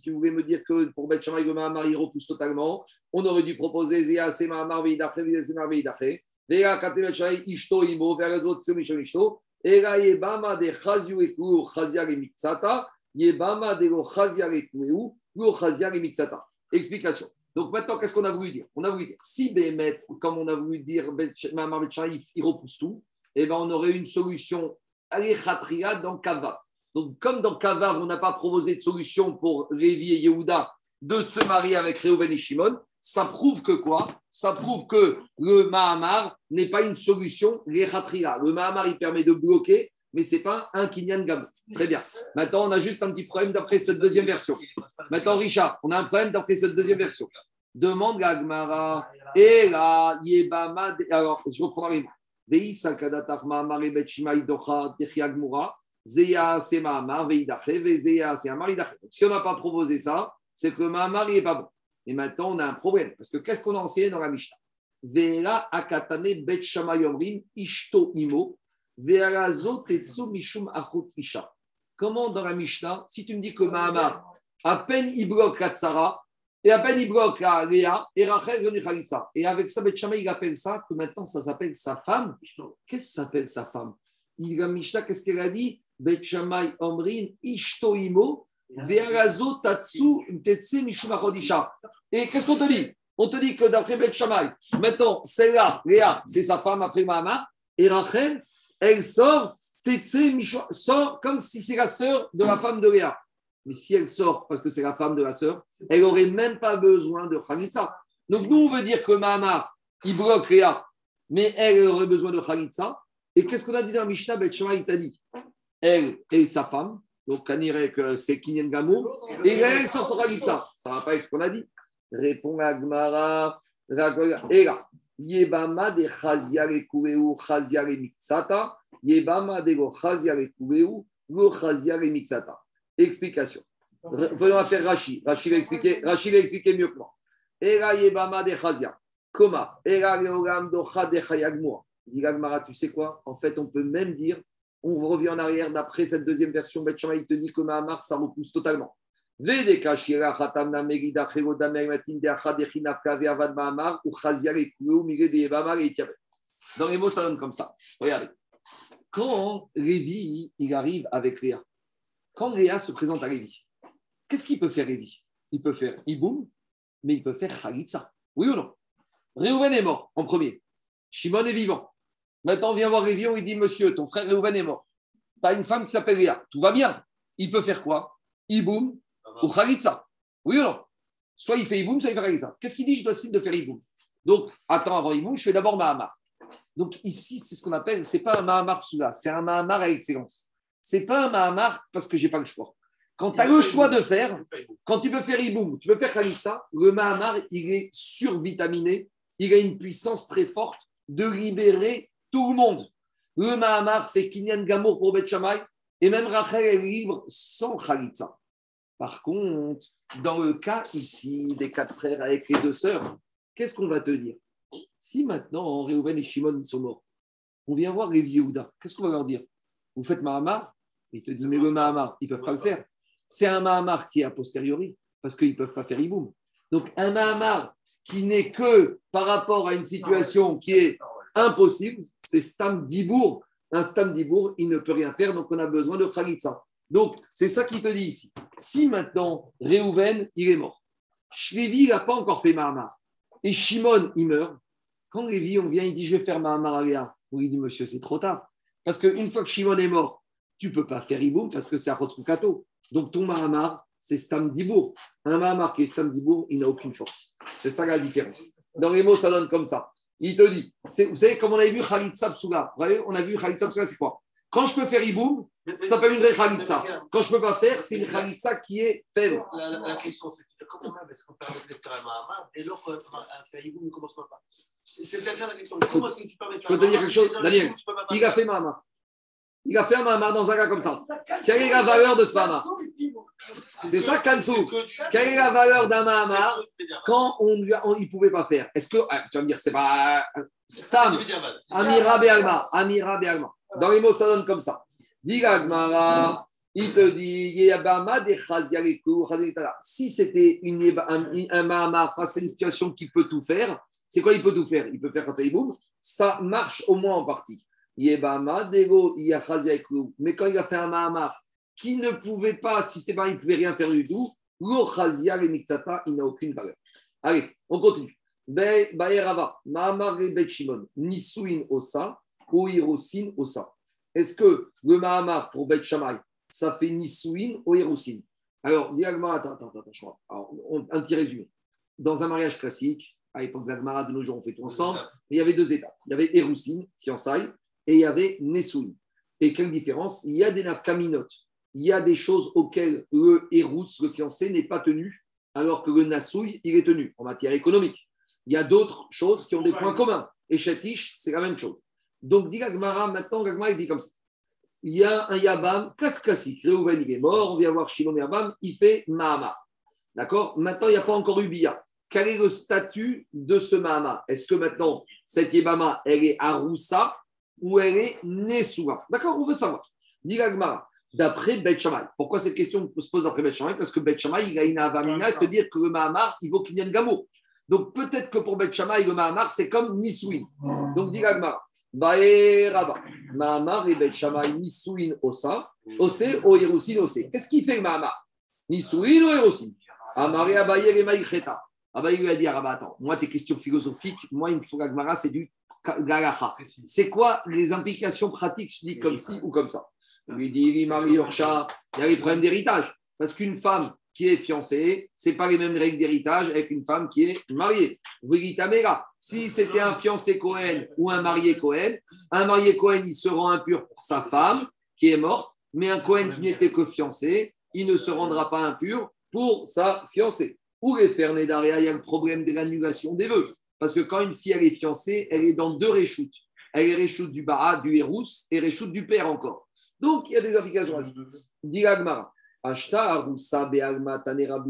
tu voulais me dire que pour Bet Shammai, le il repousse totalement, on aurait dû proposer Zéa Sema Mar Veidache, Sema Veidache. Vea Kate Bet Shammai, Ishto Imo, vers les autres, c'est Mishon Ishto. Là, Yebama de Chaziu Ekou, Chazia et Mixata. Yebama de lo Chazia Ekou, lo Chazia et. Explication. Donc maintenant, qu'est-ce qu'on a voulu dire? On a voulu dire, si Bémet, comme on a voulu dire, Mahamar Bet Shammai, il repousse tout, eh ben, on aurait une solution Alechatria dans Kava. Donc, comme dans Kavar, on n'a pas proposé de solution pour Lévi et Yehuda de se marier avec Réhouven et Shimon, ça prouve que quoi? Ça prouve que le Mahamar n'est pas une solution. Le Mahamar, il permet de bloquer, mais ce n'est pas un Kinyan Gam. Très bien. Maintenant, on a juste un petit problème d'après cette deuxième version. Maintenant, Richard, on a un problème d'après cette deuxième version. Demande à Agmara. Et là, Yebama. Alors, je reprends la Veisa Zeya c'est Mahamar, Veidache, Vezeya c'est Amar, Idache. Donc, Si on n'a pas proposé ça, c'est que Mahamar, il n'est pas bon. Et maintenant, on a un problème. Parce que qu'est-ce qu'on a enseigné dans la Mishnah? Vera Akatane Bet Shammai Omrim Ishto Imo. Vera Zo Tetsu Mishum Achut Isha. Comment dans la Mishnah, si tu me dis que Mahamar, à peine il bloque la Tsara, et à peine il bloque la Léa, et Rachel venu Khalitsa. Et avec ça, Bet Shammai, il appelle ça, que maintenant ça s'appelle sa femme. Qu'est-ce que ça s'appelle sa femme? Il, La Mishnah, qu'est-ce qu'elle a dit? Bet tatsu. Et qu'est-ce qu'on te dit On te dit que d'après Bet Shammai, maintenant, celle-là, Léa, c'est sa femme après Mahamar, et Rachel, elle sort, sort comme si c'est la sœur de la femme de Léa. Mais si elle sort parce que c'est la femme de la sœur, elle n'aurait même pas besoin de Khalitsa. Donc nous, on veut dire que Mahamar, il bloque Léa, mais elle elle aurait besoin de Khalitsa. Et qu'est-ce qu'on a dit dans Mishnah Bet Shammai, il t'a dit elle et sa femme, donc que c'est Kinyan Gamour, et là, elle sort son. Ça ne va pas avec ce qu'on a dit. Répond Agmara, et là, Yebama de Chazia le Chazia le Mixata, Yebama de Chazia Mixata. Explication. Re- Voyons faire Rashi. Rashi va expliquer, mieux que moi. Era yebama de chazia. Koma. Era leogam docha de chayagmoa. Dit tu sais quoi? En fait, on peut même dire, on revient en arrière d'après cette deuxième version. Bet Shammai, il te que Mahamar, ça repousse totalement. Dans les mots, ça donne comme ça. Regardez. Quand Lévi, il arrive avec Léa, quand Léa se présente à Lévi, qu'est-ce qu'il peut faire Lévi? Il peut faire Iboum, mais il peut faire Khalitsa. Oui ou non? Réhouven est mort en premier. Shimon est vivant. Maintenant, on vient voir Lévi, on lui dit Monsieur, ton frère Réhouven est mort. Tu as une femme qui s'appelle Léa. Tout va bien. Il peut faire quoi? Iboum ou Khalitsa. Oui ou non? Soit il fait Iboum, soit il fait Khalitsa. Qu'est-ce qu'il dit? Je décide de faire Iboum. Donc, attends, avant Iboum, je fais d'abord Mahamar. Donc ici, c'est ce qu'on appelle, c'est pas un Mahamar Psoula, c'est un Mahamar à excellence. C'est pas un Mahamar parce que j'ai pas le choix. Quand tu as le choix de faire, quand tu peux faire Iboum, tu peux faire Khalitsa, le Mahamar, il est survitaminé, il a une puissance très forte de libérer tout le monde. Le Mahamar, c'est Kinyan Gamour pour Bet Shammai, et même Rachel est libre sans Khalitsa. Par contre, dans le cas ici des quatre frères avec les deux sœurs, qu'est-ce qu'on va te dire? Si maintenant Réhouven et Shimon sont morts, on vient voir les Yehuda, qu'est-ce qu'on va leur dire? Vous faites Mahamar Ils te disent, mais le Mahamar, ils ne peuvent pas le faire. C'est un Mahamar qui est a posteriori, parce qu'ils ne peuvent pas faire Iboum. Donc, un Mahamar qui n'est que par rapport à une situation qui est impossible, c'est Stam Dibour. Un Stam Dibour, il ne peut rien faire, donc on a besoin de Khalitsa. Donc, c'est ça qu'il te dit ici. Si maintenant, Réhouven, il est mort, Shlevi, il n'a pas encore fait Mahamar, et Shimon, il meurt, quand Lévi, on vient, il dit, je vais faire Mahamar à Léa. On lui dit, monsieur, c'est trop tard. Parce qu'une fois que Shimon est mort, tu ne peux pas faire Iboum parce que c'est à Rotskukato. Donc, ton Mahamar, c'est Stam Dibour. Un Mahamar qui est Stam Dibour, il n'a aucune force. C'est ça la différence. Dans les mots, ça donne comme ça. Il te dit, c'est- vous savez, comme on avait vu vous voyez, on a vu Khalid Sabsuga, c'est quoi? Quand je peux faire Iboum, ça s'appelle une vraie Khalitsa. Quand je ne peux pas faire, c'est une Khalitsa qui est faible. La, la, la question, c'est comment même est-ce qu'on permet de faire un Mahamar dès lors qu'un Faïbou ne commence pas C'est c'est peut-être la question. Comment est-ce que tu permets de Je faire peux te un dire quelque chose, Daniel. Il faire a fait Mahamar. Il a fait un Mahamar dans un cas comme ça. Quelle est la valeur de ce Mahamar C'est ça, Kansu. Quelle est la valeur d'un Bédiabat. quand on ne pouvait pas faire? Est-ce que, ah, tu vas me dire, c'est pas euh, Stam. Amira Be'alma, Amira Be'alma. Dans les mots, ça donne comme ça. Dis Gmara, il te dit, si c'était une, un, un Mahamar face à une situation qui peut tout faire, c'est quoi il peut tout faire? Il peut faire Khatsaïboum, ça marche au moins en partie. Mais quand il a fait un Mahamar qui ne pouvait pas, si c'était pas, il ne pouvait rien faire du tout, Lo Chazia et Mixata, il n'a aucune valeur. Allez, on continue. Baerava, Mahamar et Bet Shimon, Nisuin Osa, ou Hirosin Osa. Est-ce que le Mahamar pour Bet ça fait Nisuin ou Hirosin Alors, dis Agmara, attends, attends, attends, je crois. Alors, on- un petit résumé. Dans un mariage classique, à l'époque d'Agmara, de nos jours, on fait tout ensemble, il y avait deux étapes. Il y avait Hirosin, fiançailles, et il y avait Nesuin. Et quelle différence? Il y a des nafkaminotes. Il y a des choses auxquelles le Hérous, le fiancé, n'est pas tenu, alors que le Nasouille, il est tenu en matière économique. Il y a d'autres choses qui ont des points communs. Et Chatish, c'est la même chose. Donc, dit Gagmara, maintenant, Gagmara, il dit comme ça. Il y a un Yabam, classe classique. Réhouven, il est mort, on vient voir Shimon Yabam, il fait Mahama. D'accord? Maintenant, il n'y a pas encore eu Bia. Quel est le statut de ce Mahama Est-ce que maintenant, cette Yabama, elle est Aroussa ou elle est Nessoua D'accord On veut savoir. Dit d'après Bet Shammai. Pourquoi cette question se pose d'après Bet Shammai? Parce que Bet Shammai, il a une avamina de dire que le Mahamar, il vaut Kinyan Gamour. Donc peut-être que pour Bet Shammai, le Mahamar, c'est comme Nisouin. Donc dit Gagmara, Bae Rabba, Mahamar et Bet Shammai, Nisouin Osa, Osé, O Hirosin Osé. Qu'est-ce qu'il fait le Mahamar? Nisouin ou Hirosin Amaré Abaye et Maïcheta. Abaye lui a dit, ah bah attends, moi tes questions philosophiques, moi il me faut Gagmara, c'est du C'est quoi les implications pratiques Je dis comme ci ou comme ça? Il lui dit, il marie Yorcha, il y a les problèmes d'héritage. Parce qu'une femme qui est fiancée, ce n'est pas les mêmes règles d'héritage avec une femme qui est mariée. Dites, Améra, si c'était un fiancé Cohen ou un marié Cohen, un marié Cohen, il se rend impur pour sa femme qui est morte, mais un Cohen qui n'était que fiancé, il ne se rendra pas impur pour sa fiancée. Ou les Fernédaria, il y a le problème de l'annulation des vœux. Parce que quand une fille elle est fiancée, elle est dans deux réchoutes. Elle est réchoute du Bara, du Hérous, et réchoute du père encore. Donc, il y a des applications. Dit Agmara. Arusa Tanera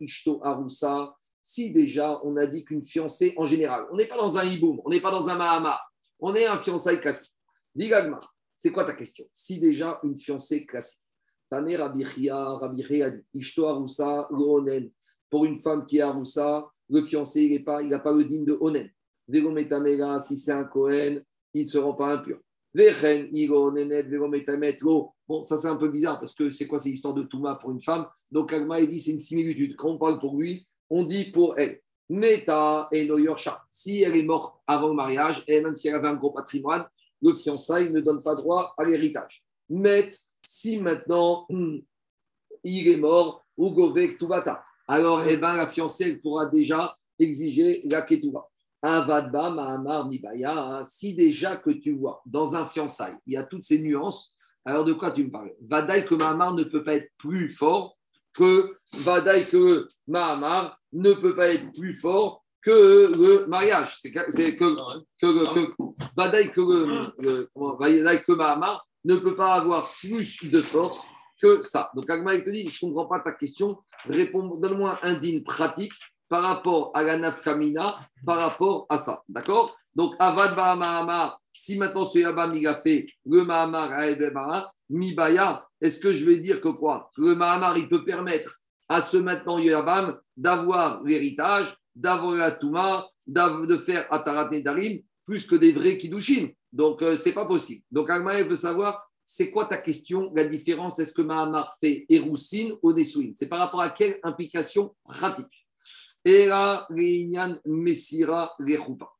Ishto Arusa. Si déjà on a dit qu'une fiancée en général, on n'est pas dans un hiboum, on n'est pas dans un mahama, on est un fiançailles classique. Dis Gagma, c'est quoi ta question? Si déjà une fiancée classique, Tane Rabichia, Rabichia dit Ishto Arusa, le Onen. Pour une femme qui est Arusa, le fiancé, il n'a pas, pas le digne de Onen. Vegometamera, si c'est un Kohen, il ne se rend pas impur. Bon, ça c'est un peu bizarre parce que c'est quoi ces histoires de Touma pour une femme? Donc Agma, il dit c'est une similitude. Quand on parle pour lui, on dit pour elle. Meta et Noyorsha. Si elle est morte avant le mariage, et même si elle avait un gros patrimoine, le fiançailles ne donne pas droit à l'héritage. Mais si maintenant [CLEARS THROAT] il est mort, ou Govek Tuvata, alors eh ben, la fiancée pourra déjà exiger la Ketuva. Avadba, Mahamar, Nibaya, hein. si déjà que tu vois dans un fiançailles, il y a toutes ces nuances, alors de quoi tu me parles? Vadaï que Mahamar ne peut pas être plus fort que Vadaï que Mahamar ne peut pas être plus fort que le mariage. C'est que, que, que, que Mahamar ne peut pas avoir plus de force que ça. Donc Agma, te dit, je ne comprends pas ta question, donne-moi un digne pratique par rapport à la nafkamina, par rapport à ça. D'accord? Donc, Avad Mahamar, si maintenant ce Yabam il a fait le Mahamar à Mibaya, est-ce que je vais dire que quoi? Le Mahamar, il peut permettre à ce maintenant Yabam d'avoir l'héritage, d'avoir la Touma, de faire Atarat Nedarim, plus que des vrais Kiddushin. Donc, euh, c'est pas possible. Donc, Agma, il veut savoir, c'est quoi ta question? La différence, est-ce que Mahamar fait Eroussine ou Nesouine C'est par rapport à quelle implication pratique? Et là, l'Inyan Messira Rechupa.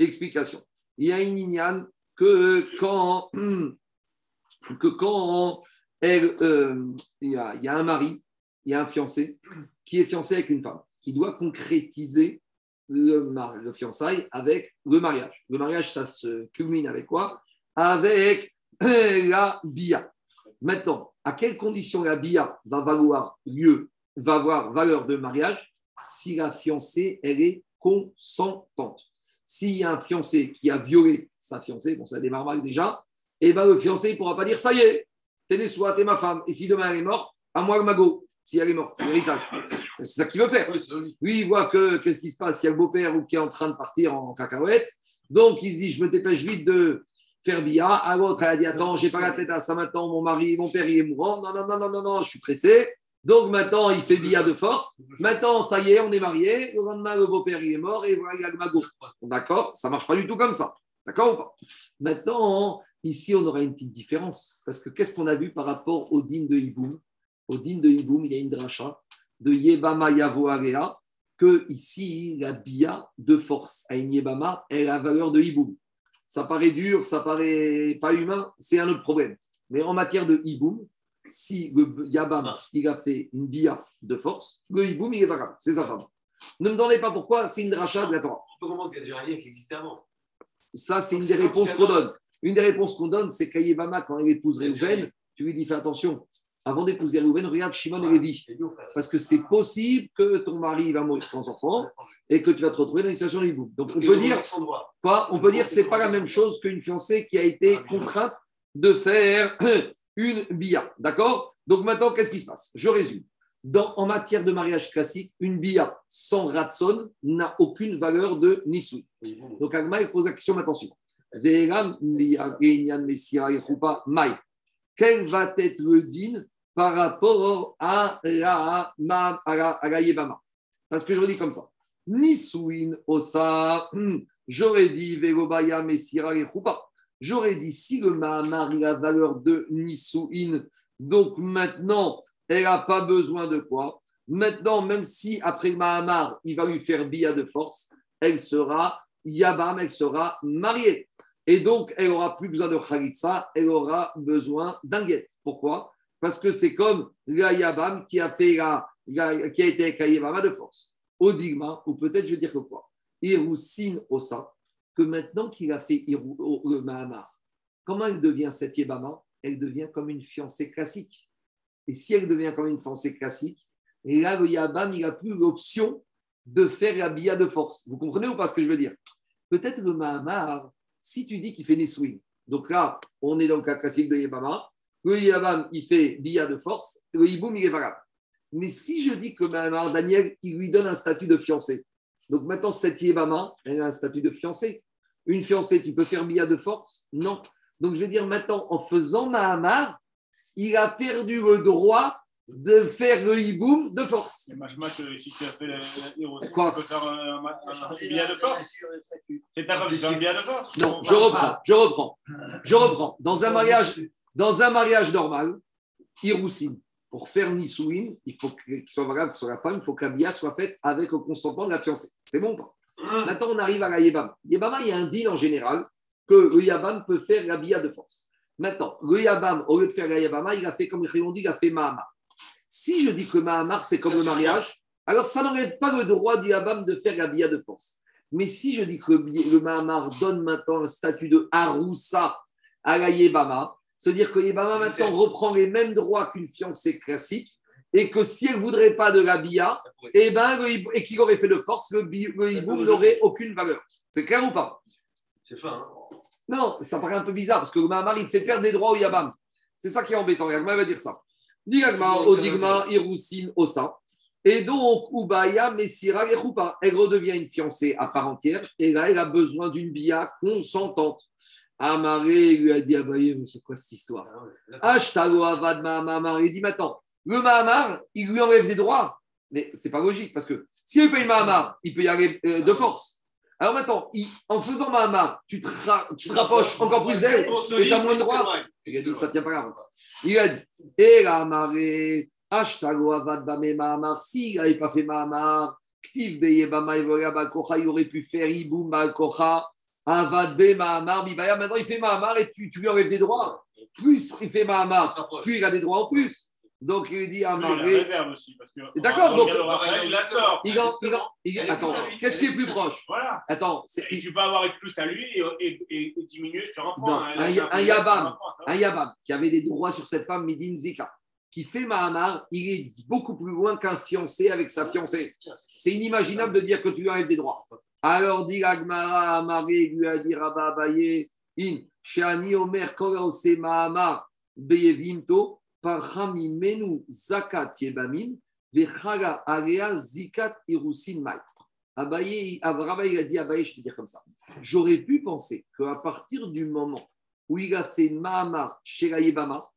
Explication. Il y a une Inyan que quand, [CLEARS THROAT] euh, il, y a, un mari, il y a un fiancé qui est fiancé avec une femme. Il doit concrétiser le, mar- le fiançailles avec le mariage. Le mariage, ça se culmine avec quoi? Avec la bia. Maintenant, à quelles conditions la bia va valoir lieu, va avoir valeur de mariage si la fiancée, elle est consentante? S'il y a un fiancé qui a violé sa fiancée, bon, ça démarre mal déjà, et ben le fiancé ne pourra pas dire ça y est, t'es né soit, t'es ma femme. Et si demain elle est morte, à moi le magot. Si elle est morte, c'est l'héritage. C'est ça qu'il veut faire. Lui, il voit que qu'est-ce qui se passe, il y a le beau-père ou qui est en train de partir en cacahuète. Donc, il se dit, je me dépêche vite de faire bia. À l'autre, elle a dit, attends, j'ai pas la tête à ça maintenant, mon mari, mon père, il est mourant. Non, non, non, non, non, non, je suis pressé. Donc, maintenant, il fait bia de force. Maintenant, ça y est, on est mariés. Le lendemain, le beau-père, il est mort et voilà, il y a le magot. D'accord? Ça marche pas du tout comme ça. D'accord ou pas? Maintenant, ici, on aura une petite différence. Parce que qu'est-ce qu'on a vu par rapport au din de Hiboum? Au din de Hiboum, il y a une dracha de Yebama Yavo que ici, la bia de force à une Yebama, a la valeur de Hiboum. Ça paraît dur, ça paraît pas humain, c'est un autre problème. Mais en matière de Hiboum, si le Yabam, il a fait une bia de force, le Hiboum, il est pas grave, c'est sa femme. Ne me demandez pas pourquoi, c'est une dracha de la Torah. On peut comprendre qu'il a déjà rien qui existait avant. Ça, c'est une des réponses qu'on donne. Une des réponses qu'on donne, c'est qu'Ayebama, quand elle épouse Réhouven, tu lui dis fais attention. Avant d'épouser Réhouven, regarde Shimon et Lévi. Parce que c'est possible que ton mari va mourir sans enfant et que tu vas te retrouver dans une situation de. Donc on peut dire quoi? On peut dire que c'est pas la même chose qu'une fiancée qui a été contrainte de faire [CLEARS THROAT] une bia. D'accord? Donc maintenant, qu'est-ce qui se passe? Je résume. Dans, en matière de mariage classique, une bia sans ratson n'a aucune valeur de nisui. Donc Agma pose la question maintenant suivante. Quel va être le din par rapport à la, la, la Parce que je dis comme ça. Nisuin osa, hum, j'aurais dit Vegobaya Messira et. J'aurais dit si le Mahamar il a valeur de Nisuin, donc maintenant elle n'a pas besoin de quoi Maintenant, même si après le Mahamar il va lui faire Bia de force, elle sera Yabam, elle sera mariée. Et donc, elle aura plus besoin de Khalitsa, elle aura besoin d'un. Pourquoi? Parce que c'est comme la Yabam qui a, fait la, qui a été avec la Yabama de force. Au Digma, ou peut-être je veux dire que quoi? Iroussine Osa, que maintenant qu'il a fait au- le Mahamar, comment elle devient cette Yabama? Elle devient comme une fiancée classique. Et si elle devient comme une fiancée classique, et là, le il n'a plus l'option de faire la bia de force. Vous comprenez ou pas ce que je veux dire? Peut-être le Mahamar, si tu dis qu'il fait Neswing, donc là, on est dans le cas classique de Yabama, le Yabam, il fait Bia de force, le Hiboum, il est valable. Mais si je dis que Mahamar Daniel, il lui donne un statut de fiancé, donc maintenant, cette Yébama, elle a un statut de fiancé. Une fiancée, tu peux faire Bia de force? Non. Donc je vais dire maintenant, en faisant Mahamar, il a perdu le droit de faire le hiboum de force. Et si tu as fait la tu Quoi? peux faire un, un, un, un billet de force? C'est qui fait un billet de force Non, je reprends, je reprends, je reprends. Dans un mariage, dans un mariage normal, pour faire Nisouine, il faut qu'il soit valable sur la femme, il faut que la bia soit faite avec le consentement de la fiancée. C'est bon ou pas? Maintenant, on arrive à la Yébama. Yébama, il y a un deal en général que le Yabam peut faire la bia de force. Maintenant, le Yabam, au lieu de faire la Yébama, il a fait comme on dit, il a fait Mahama. Si je dis que Mahamar, c'est comme Ça le mariage, alors ça n'enlève pas le droit du Yabam de faire la bia de force. Mais si je dis que le Mahamar donne maintenant un statut de Haroussa à la Yébama, c'est-à-dire que Yébama maintenant reprend les mêmes droits qu'une fiancée classique, et que si elle ne voudrait pas de la bia, eh ben, le et qu'il aurait fait de force, le, le hiboum n'aurait aucune valeur. C'est clair ou pas? C'est fin. hein. Non, ça paraît un peu bizarre, parce que le Mahamar, il fait perdre des droits au Yabam. C'est ça qui est embêtant. Yagma va dire ça. Digagma, Odigma, Irousin, Osa. Et donc, Ubaya, Messira, et Choupa. Elle redevient une fiancée à part entière. Et là, elle a besoin d'une bia consentante. Amaré lui a dit Abaye, mais c'est quoi cette histoire? Ah Avad Mahamar. Il dit maintenant, le Mahamar, il lui enlève des droits. Mais c'est pas logique parce que s'il paye Mahamar, il peut y aller euh, de force. Alors maintenant, il- en faisant Mahamar, tu te, ra- tu te rapproches encore plus d'elle et tu as moins de droits. Il a dit, ça ne tient pas la route. Il a dit, et la marée, Ashtago Avad Bame Mahamar, s'il n'avait pas fait Mahamar, Ktiv il aurait pu faire Iboum Bakocha, Avad Be Mahamar, Bibaya. Maintenant, il fait Mahamar et tu, tu lui enlèves des droits. Plus il fait Mahamar, plus il a des droits en plus. Donc il dit à Lui, parce que- D'accord, on donc- il la sort. il il il- attends, à qu'est-ce qui est plus à proche? Voilà. Attends, c'est Et tu peux avoir avec plus à lui et, et, et, et diminuer sur un Non, point. hein. un- un Yabam, sur point, ça va. un Yabam qui avait des droits sur cette femme, Midin Zika, qui fait Mahamar, il est beaucoup plus loin qu'un fiancé avec sa fiancée. C'est inimaginable de dire que tu lui enlèves des droits. Alors dit Agmara, Amaré lui a dit Rabba Abaye, In, Shani Omer Korose Mahamar, Beyevimto, Parhami Menu Zakat Yebamim, Vechaga Alea Zikat Irusin Mai. Abaye, Rabba, il a dit Abaye, je te dire comme ça. J'aurais pu penser qu'à partir du moment où il a fait Mahamar chez la Yebama,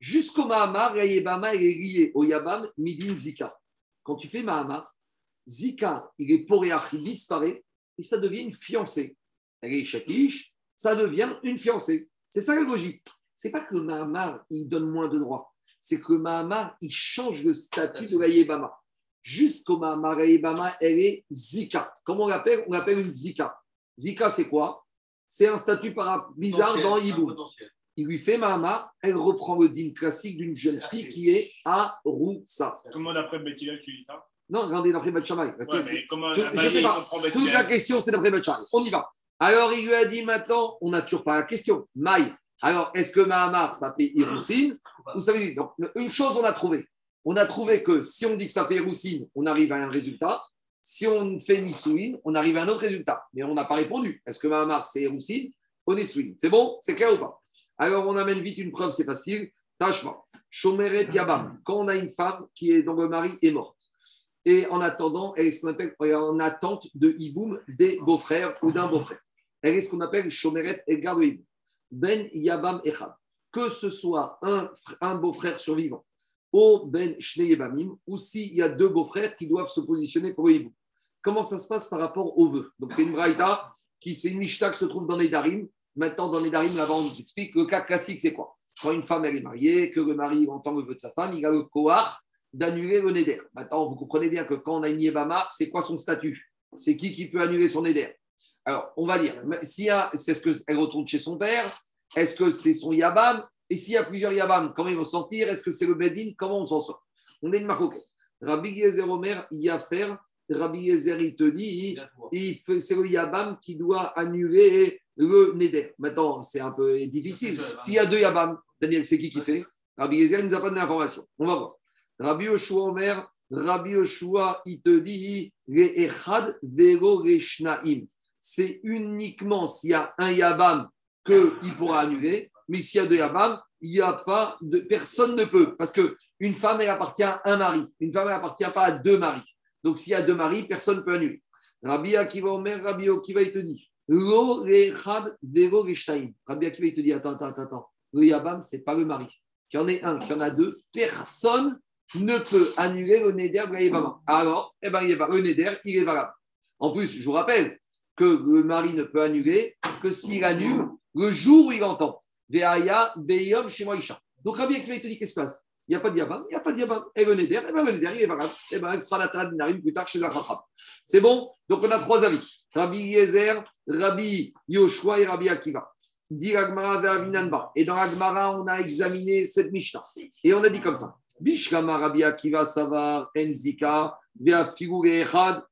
jusqu'au Mahamar, la Yebama est liée au Yabam Midin Zika. Quand tu fais Mahamar, Zika, il est poréach, il disparaît et ça devient une fiancée. Elle est chatiche, ça devient une fiancée. C'est ça la logique. C'est pas que le Mahamar, il donne moins de droits. C'est que le Mahamar, il change le statut de la Yebama. Jusqu'au Mahamar, la Yebama, elle est Zika. Comment on l'appelle? On l'appelle une Zika. Zika, c'est quoi? C'est un statut para- bizarre Potentiel, dans potentiel. Il lui fait Mahamar, elle reprend le din classique d'une jeune fille qui est Aroussa. Comment d'après Betty tu dis ça Non, regardez d'après Beth Shammai. Ouais, je sais pas. Toute la question, c'est d'après Beth Shammai. On y va. Alors, il lui a dit maintenant, on n'a toujours pas la question. Maï. Alors, est-ce que Mahamar, ça fait Hiroussine veut dire, donc, une chose, on a trouvé. On a trouvé que si on dit que ça fait Hiroussine, on arrive à un résultat. Si on fait Nisouine, on arrive à un autre résultat. Mais on n'a pas répondu. Est-ce que Mahamar, c'est Hiroussine ou Nisouine C'est bon C'est clair ou pas Alors, on amène vite une preuve, c'est facile. Tâchement. Shomeret Yabam. Quand on a une femme qui est, dont le mari est morte. Et en attendant, elle est ce qu'on appelle en attente de hiboum des beaux-frères ou d'un beau-frère. Elle est ce qu'on appelle Shomeret et garde hiboum. Ben Yabam Echad. Que ce soit un, un beau-frère survivant ou Ben Shnei Yabamim, ou s'il y a deux beaux-frères qui doivent se positionner pour le hiboum. Comment ça se passe par rapport au vœu Donc c'est une braïta, qui c'est une mishta qui se trouve dans les darim. Maintenant, dans les darim, là-bas, on nous explique le cas classique, c'est quoi? Quand une femme elle est mariée, que le mari entend le vœu de sa femme, il a le kohar d'annuler le neder. Maintenant, vous comprenez bien que quand on a une yébama, c'est quoi son statut? C'est qui qui peut annuler son neder? Alors, on va dire, a, c'est ce qu'elle retourne chez son père Est-ce que c'est son yabam? Et s'il y a plusieurs yabam, comment ils vont sortir? Est-ce que c'est le bedin? Comment on s'en sort? On est une marocaine. Rabbi Yezer Omer, il y a faire. Rabbi Yezer, il te dit, c'est le Yabam qui doit annuler le Neder. Maintenant, c'est un peu difficile. S'il y a deux Yabam, Daniel, c'est qui qui fait? Rabbi Yezer, il ne nous a pas donné l'information. On va voir. Rabbi Yoshua Omer, Rabbi Yoshua, il te dit. C'est uniquement s'il y a un Yabam qu'il pourra annuler, mais s'il y a deux Yabam, personne ne peut parce que une femme elle appartient à un mari, une femme elle appartient pas à deux maris. Donc s'il y a deux maris, personne ne peut annuler. Rabbi Akiva Omer, Rabbi Akiva il te dit. Rabbi Akiva il te dit attends attends attends, le yabam c'est pas le mari. Qu'il y en ait un, qu'il y en a deux, personne ne peut annuler le neder. Alors, eh ben, le neder, il est valable. En plus, je vous rappelle que le mari ne peut annuler que s'il annule le jour où il entend. Veaya, Beyom. Donc Rabbi Akiva, il te dit qu'est-ce qui se passe? Il n'y a pas de diabam, il n'y a pas de diabam. Et le neder, eh ben, le neder, il est valable. Eh ben, il fera la trad n'arrive plus tard chez la Chacham. C'est bon? Donc on a trois avis Rabbi Yezer, Rabbi Yoshua et Rabbi Akiva. Dit. Et dans l'Agmara, on a examiné cette Mishnah. Et on a dit comme ça Bishkama Rabbi Akiva Savar, Enzika, Vea Figure Echad.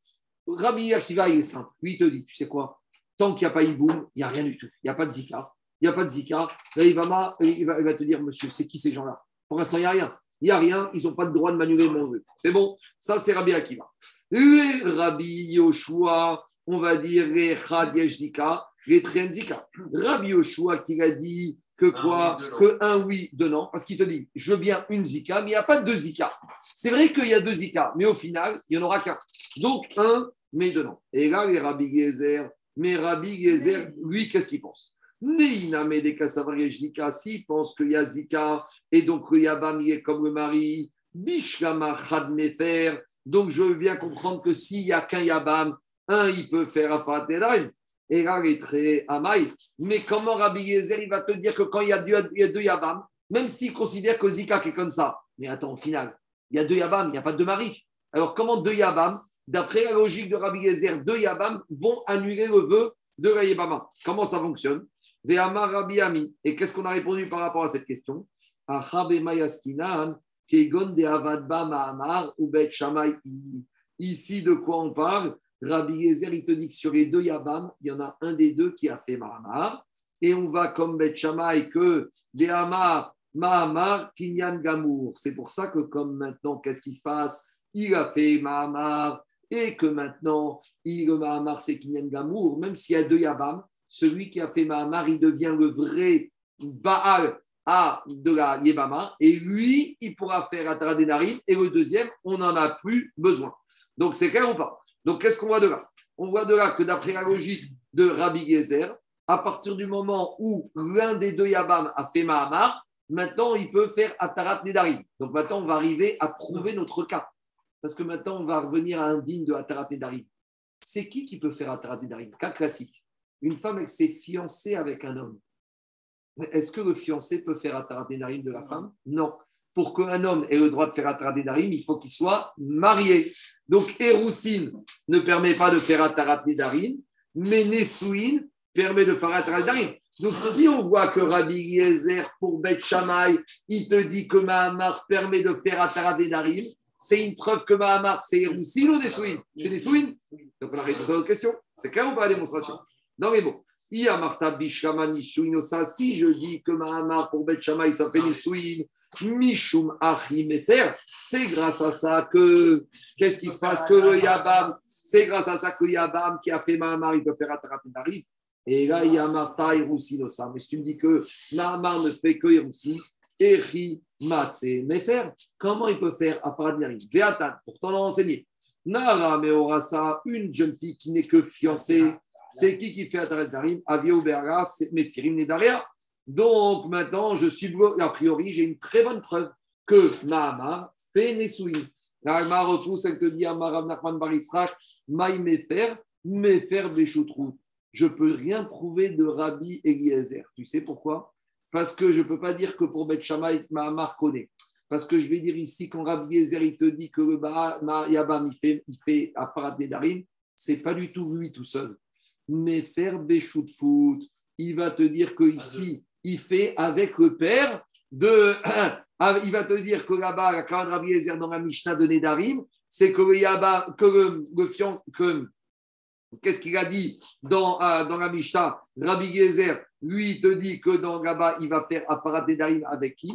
Rabbi Akiva, il est simple. Lui, il te dit, tu sais quoi? Tant qu'il n'y a pas Iboum, il n'y a rien du tout. Il n'y a pas de Zika. Il n'y a pas de Zika. Il va, il va, te dire, monsieur, c'est qui ces gens-là? Pour l'instant, il n'y a rien. Il n'y a rien. Ils n'ont pas le droit de manuler mon vœu. C'est bon? Ça, c'est Rabbi Akiva. Rabbi Yoshua, on va dire les Chad Zika, les Tren Zika. Rabbi Yoshua qui a dit que quoi oui. Que un oui, deux non. Parce qu'il te dit, je veux bien une Zika, mais il n'y a pas deux Zika. C'est vrai qu'il y a deux Zika, mais au final, il n'y en aura qu'un. Donc, un, mais deux non. Et là, les Rabbi Gezer, mais Rabbi Gezer, lui, qu'est-ce qu'il pense? Neina Medeka Savariye Zika, s'il pense qu'il y a Zika, et donc le Yabam, il est comme le mari, Bishlama Chad Mefer, donc je viens comprendre que s'il n'y a qu'un Yabam, un, il peut faire Afat Nedarim. Et là, amaï. Mais comment Rabbi Yezer, il va te dire que quand il y a deux, Yabam, même s'il considère que Zika est comme ça, mais attends, au final, il y a deux Yabam, il n'y a pas de mari. Alors comment deux Yabam, d'après la logique de Rabbi Yezer, deux Yabam vont annuler le vœu de la Yabama Comment ça fonctionne? Rabbi Ami. Et qu'est-ce qu'on a répondu par rapport à cette question? Ici, de quoi on parle? Rabbi Yezer, sur les deux Yabam, il y en a un des deux qui a fait Mahamar. Et on va comme Bet que des Hamar, Mahamar, Kinyan Gamour. C'est pour ça que comme maintenant, qu'est-ce qui se passe? Il a fait Mahamar et que maintenant, il, Mahamar, c'est Kinyan Gamour. Même s'il y a deux Yabam, celui qui a fait Mahamar, il devient le vrai Baal à de la Yebama. Et lui, il pourra faire Atara Denarim. Et le deuxième, on n'en a plus besoin. Donc c'est clair ou pas? Donc, qu'est-ce qu'on voit de là? On voit de là que d'après la logique de Rabbi Gezer, à partir du moment où l'un des deux Yabam a fait Mahamar, maintenant il peut faire Atarat Nedarim. Donc maintenant, on va arriver à prouver notre cas. Parce que maintenant, on va revenir à un digne de Atarat Nedarim. C'est qui qui peut faire Atarat Nedarim? Cas classique. Une femme, elle s'est fiancée avec un homme. Est-ce que le fiancé peut faire Atarat Nedarim de la femme? Non. Pour qu'un homme ait le droit de faire Atarat Nedarim, il faut qu'il soit marié. Donc, Eroussine ne permet pas de faire Atarat Nedarim, mais Nesouin permet de faire Atarat Nedarim. Donc, si on voit que Rabbi Yezer, pour Bet Shammai, il te dit que Mahamar permet de faire Atarat Nedarim, c'est une preuve que Mahamar, c'est Eroussine ou Nesouin C'est Nesouin Donc, on a répondu à notre question. C'est clair ou pas la démonstration? Dans les mots. Si je dis que Mahamar pour Bet Shammai s'appelle Nisouin, Mishum Achim Efer, c'est grâce à ça que, qu'est-ce qui se passe Que le Yabam, c'est grâce à ça que Yabam qui a fait Mahamar, il peut faire Atarat Nedarim. Et là, il y a Martha et Roussinosa. Mais si tu me dis que Mahamar ne fait que Roussin, Eri Matse Mefer, comment il peut faire Atarat Nedarim Veatan, pourtant l'a enseigné. Nara Meorasa, une jeune fille qui n'est que fiancée, c'est qui qui fait Atarat Nedarim Avio Berga, c'est Mefirim Nedaria. Donc maintenant, je suis a priori, j'ai une très bonne preuve que Mahamar fait Nesouin. La retrouve celle que dit Amarav Nachman Baritzrak, Maï Mefer, Mefer Beshutrut. Je peux rien prouver de Rabbi Eliezer. Tu sais pourquoi? Parce que je ne peux pas dire que pour Bet Shammai, Mahamar connaît. Parce que je vais dire ici, quand Rabbi Eliezer il te dit que le Yabam il fait, il fait Afarat Nedarim, ce n'est pas du tout lui tout seul. Mefer Beshutfut, il va te dire que ici, il fait avec le père de. [CLEARS THROAT] Il va te dire que là-bas, la Kavan Rabbi Ezer dans la Mishnah de Nedarim, c'est que le Yaba, que le, le fian, que. Qu'est-ce qu'il a dit dans, euh, dans la Mishnah? Rabbi Gezer, lui, il te dit que dans là-bas, il va faire Afarat Nedarim avec qui?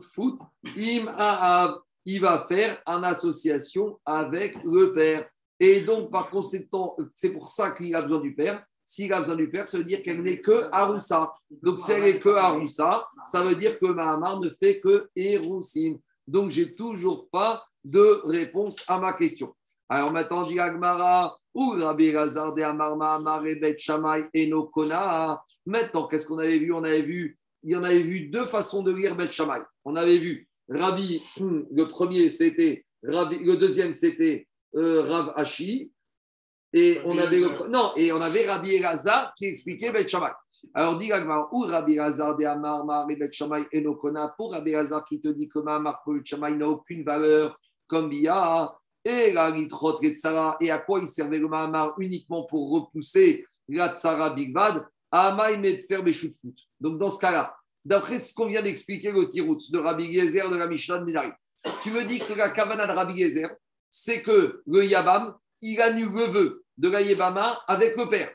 Foot, Im Aav. Il va faire en association avec le père. Et donc, par conséquent, c'est pour ça qu'il a besoin du père. S'il a besoin du père, ça veut dire qu'elle n'est que Aroussa. Donc, si elle est que Aroussa, ça veut dire que Mahamar ne fait que Erousin. Donc, j'ai toujours pas de réponse à ma question. Alors maintenant, dit Agmara, ou Rabbi Lazar de Amar Mahamar et Bet Shammai et Nokona. Maintenant, qu'est-ce qu'on avait vu? On avait vu, il y en avait vu deux façons de lire Bet Shammai. On avait vu Rabbi, [CLEARS THROAT] le premier c'était Rabbi, le deuxième c'était euh, Rav Ashi, et on avait le- non, et on avait Rabbi Elazar qui expliquait Bet Shammai. Alors dit Agmara, ou Rabbi Elazar de Amar Mahamar et Bet Shammai et Nokona, pour Rabbi Elazar qui te dit que Mahamar pour Bet Shammai n'a aucune valeur comme Bia, et la litrot et tsara, et à quoi il servait le Mahamar uniquement pour repousser la tsara bigvad, Amaï met faire mes choux de foot. Donc dans ce cas-là, d'après ce qu'on vient d'expliquer le tirout de Rabbi Gezer de la Mishnah de Nedari, tu me dis que la kavana de Rabbi Gezer, c'est que le Yabam, il annule le vœu de la Yébama avec le père.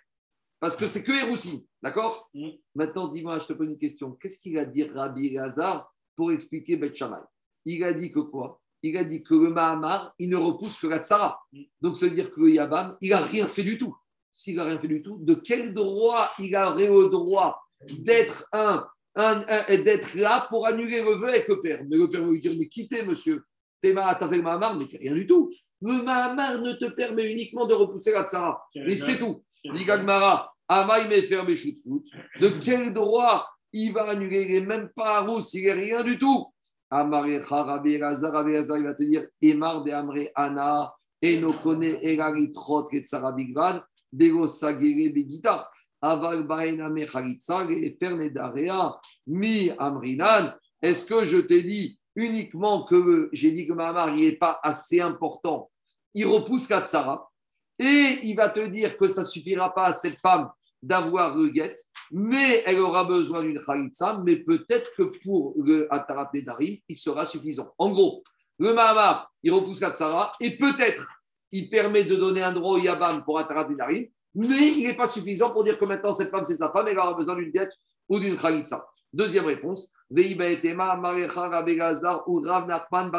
Parce que c'est que Héroussi, d'accord Mm. Maintenant, dis-moi, je te pose une question. Qu'est-ce qu'il a dit Rabbi Lazar pour expliquer Bet Shammai? Il a dit que quoi? Il a dit que le Mahamar, il ne repousse que la Tsara. Mm. Donc, ça veut dire que le Yabam, il n'a rien fait du tout. S'il n'a rien fait du tout, de quel droit il aurait le droit d'être un, un, un- d'être là pour annuler le vœu avec le père? Mais le père va lui dire, mais quittez, monsieur. T'es ma- T'as fait le Mahamar, mais rien du tout. Le Mahamar ne te permet uniquement de repousser la Tsara. Mais c'est tout. Dit Gagmara, Amaï mes choux de foot. De quel droit il va annuler Il n'est même pas à rousse, il n'est rien du tout? Amarecha, Rabbi Rabbi Elazar, il va te dire Emar de Amre Ana, Enokone, Erari Trot, Ketsara Bigvan, Bego Sagere Begita, Aval Baena Mechalitza, Eferne Darea, Mi Amrinan. Est-ce que je t'ai dit uniquement que j'ai dit que Mahamar n'est pas assez important Il repousse Katsara et il va te dire que ça suffira pas à cette femme d'avoir le guet, mais elle aura besoin d'une khalitsa, mais peut-être que pour le Atarat il sera suffisant. En gros, le Mahamar, il repousse Katsara, et peut-être il permet de donner un droit au Yabam pour Atarat mais il n'est pas suffisant pour dire que maintenant cette femme, c'est sa femme, elle aura besoin d'une guet ou d'une khalitsa. Deuxième réponse, ou Rav Nachman.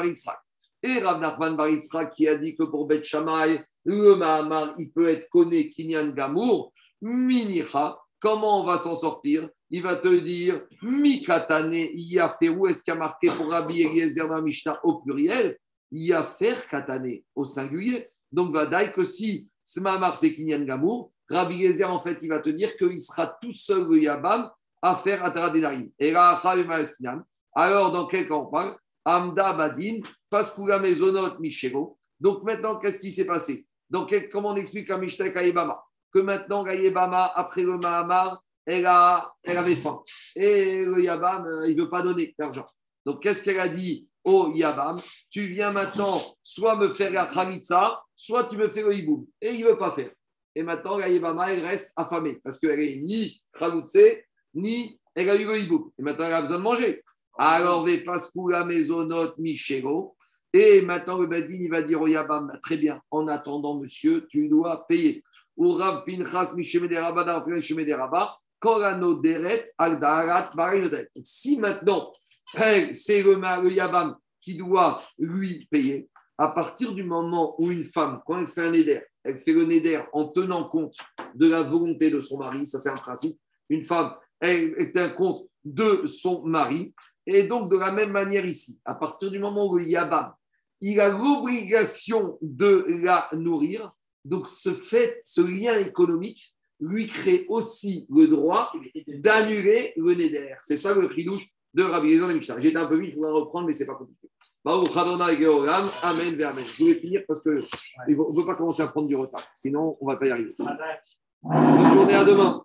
Et Rav Nachman Bar qui a dit que pour Bet Shammai, le Mahamar, il peut être connu Kinyan Gamour, Minicha. Comment on va s'en sortir? Il va te dire Mikatane Yafer. Où est-ce qu'il y a marqué pour Rabbi Eliezer dans Mishnah au pluriel? Yafer Katane au singulier. Donc, Vadaï que si ce Mahamar c'est Kinyan Gamour, Rabbi Eliezer en fait il va te dire qu'il sera tout seul le Yabam à faire Atara Denarim. Et là, alors dans quel cas on parle? Amda Badin, Paskula Mezonot Michego. Donc maintenant, qu'est-ce qui s'est passé? Donc, comment on explique à Mishnah Kaïbama Que maintenant, Kaïbama, après le Mahamar, elle, a, elle avait faim. Et le Yabam, euh, il ne veut pas donner d'argent. Donc, qu'est-ce qu'elle a dit au Yabam? Tu viens maintenant soit me faire la Khalitsa, soit tu me fais le Hiboum. Et il ne veut pas faire. Et maintenant, la Yabama, elle reste affamée parce qu'elle est ni Khaloutse, ni elle a eu le Hiboum. Et maintenant, elle a besoin de manger. Alors, ve paskula mezonot michego. Et maintenant, le Badin, il va dire au Yabam, très bien, en attendant, monsieur, tu dois payer. Ou Rav Pinchas Mishemederaba, Dar Mishemederaba, Korano Deret. Si maintenant, c'est le, le Yabam qui doit lui payer, à partir du moment où une femme, quand elle fait un éder, elle fait le néder en tenant compte de la volonté de son mari, ça c'est un principe. Une femme, est un compte de son mari. Et donc, de la même manière ici, à partir du moment où le Yabam, il a l'obligation de la nourrir, donc ce fait, ce lien économique, lui crée aussi le droit d'annuler le Neder. C'est ça le chidouche de Rabbi Eliezer de Mishnah. J'étais un peu vite, il faudra reprendre, mais ce n'est pas compliqué. Amen, Amen. Je voulais finir parce qu'on ne veut pas commencer à prendre du retard, sinon on ne va pas y arriver. Bonne journée, à demain.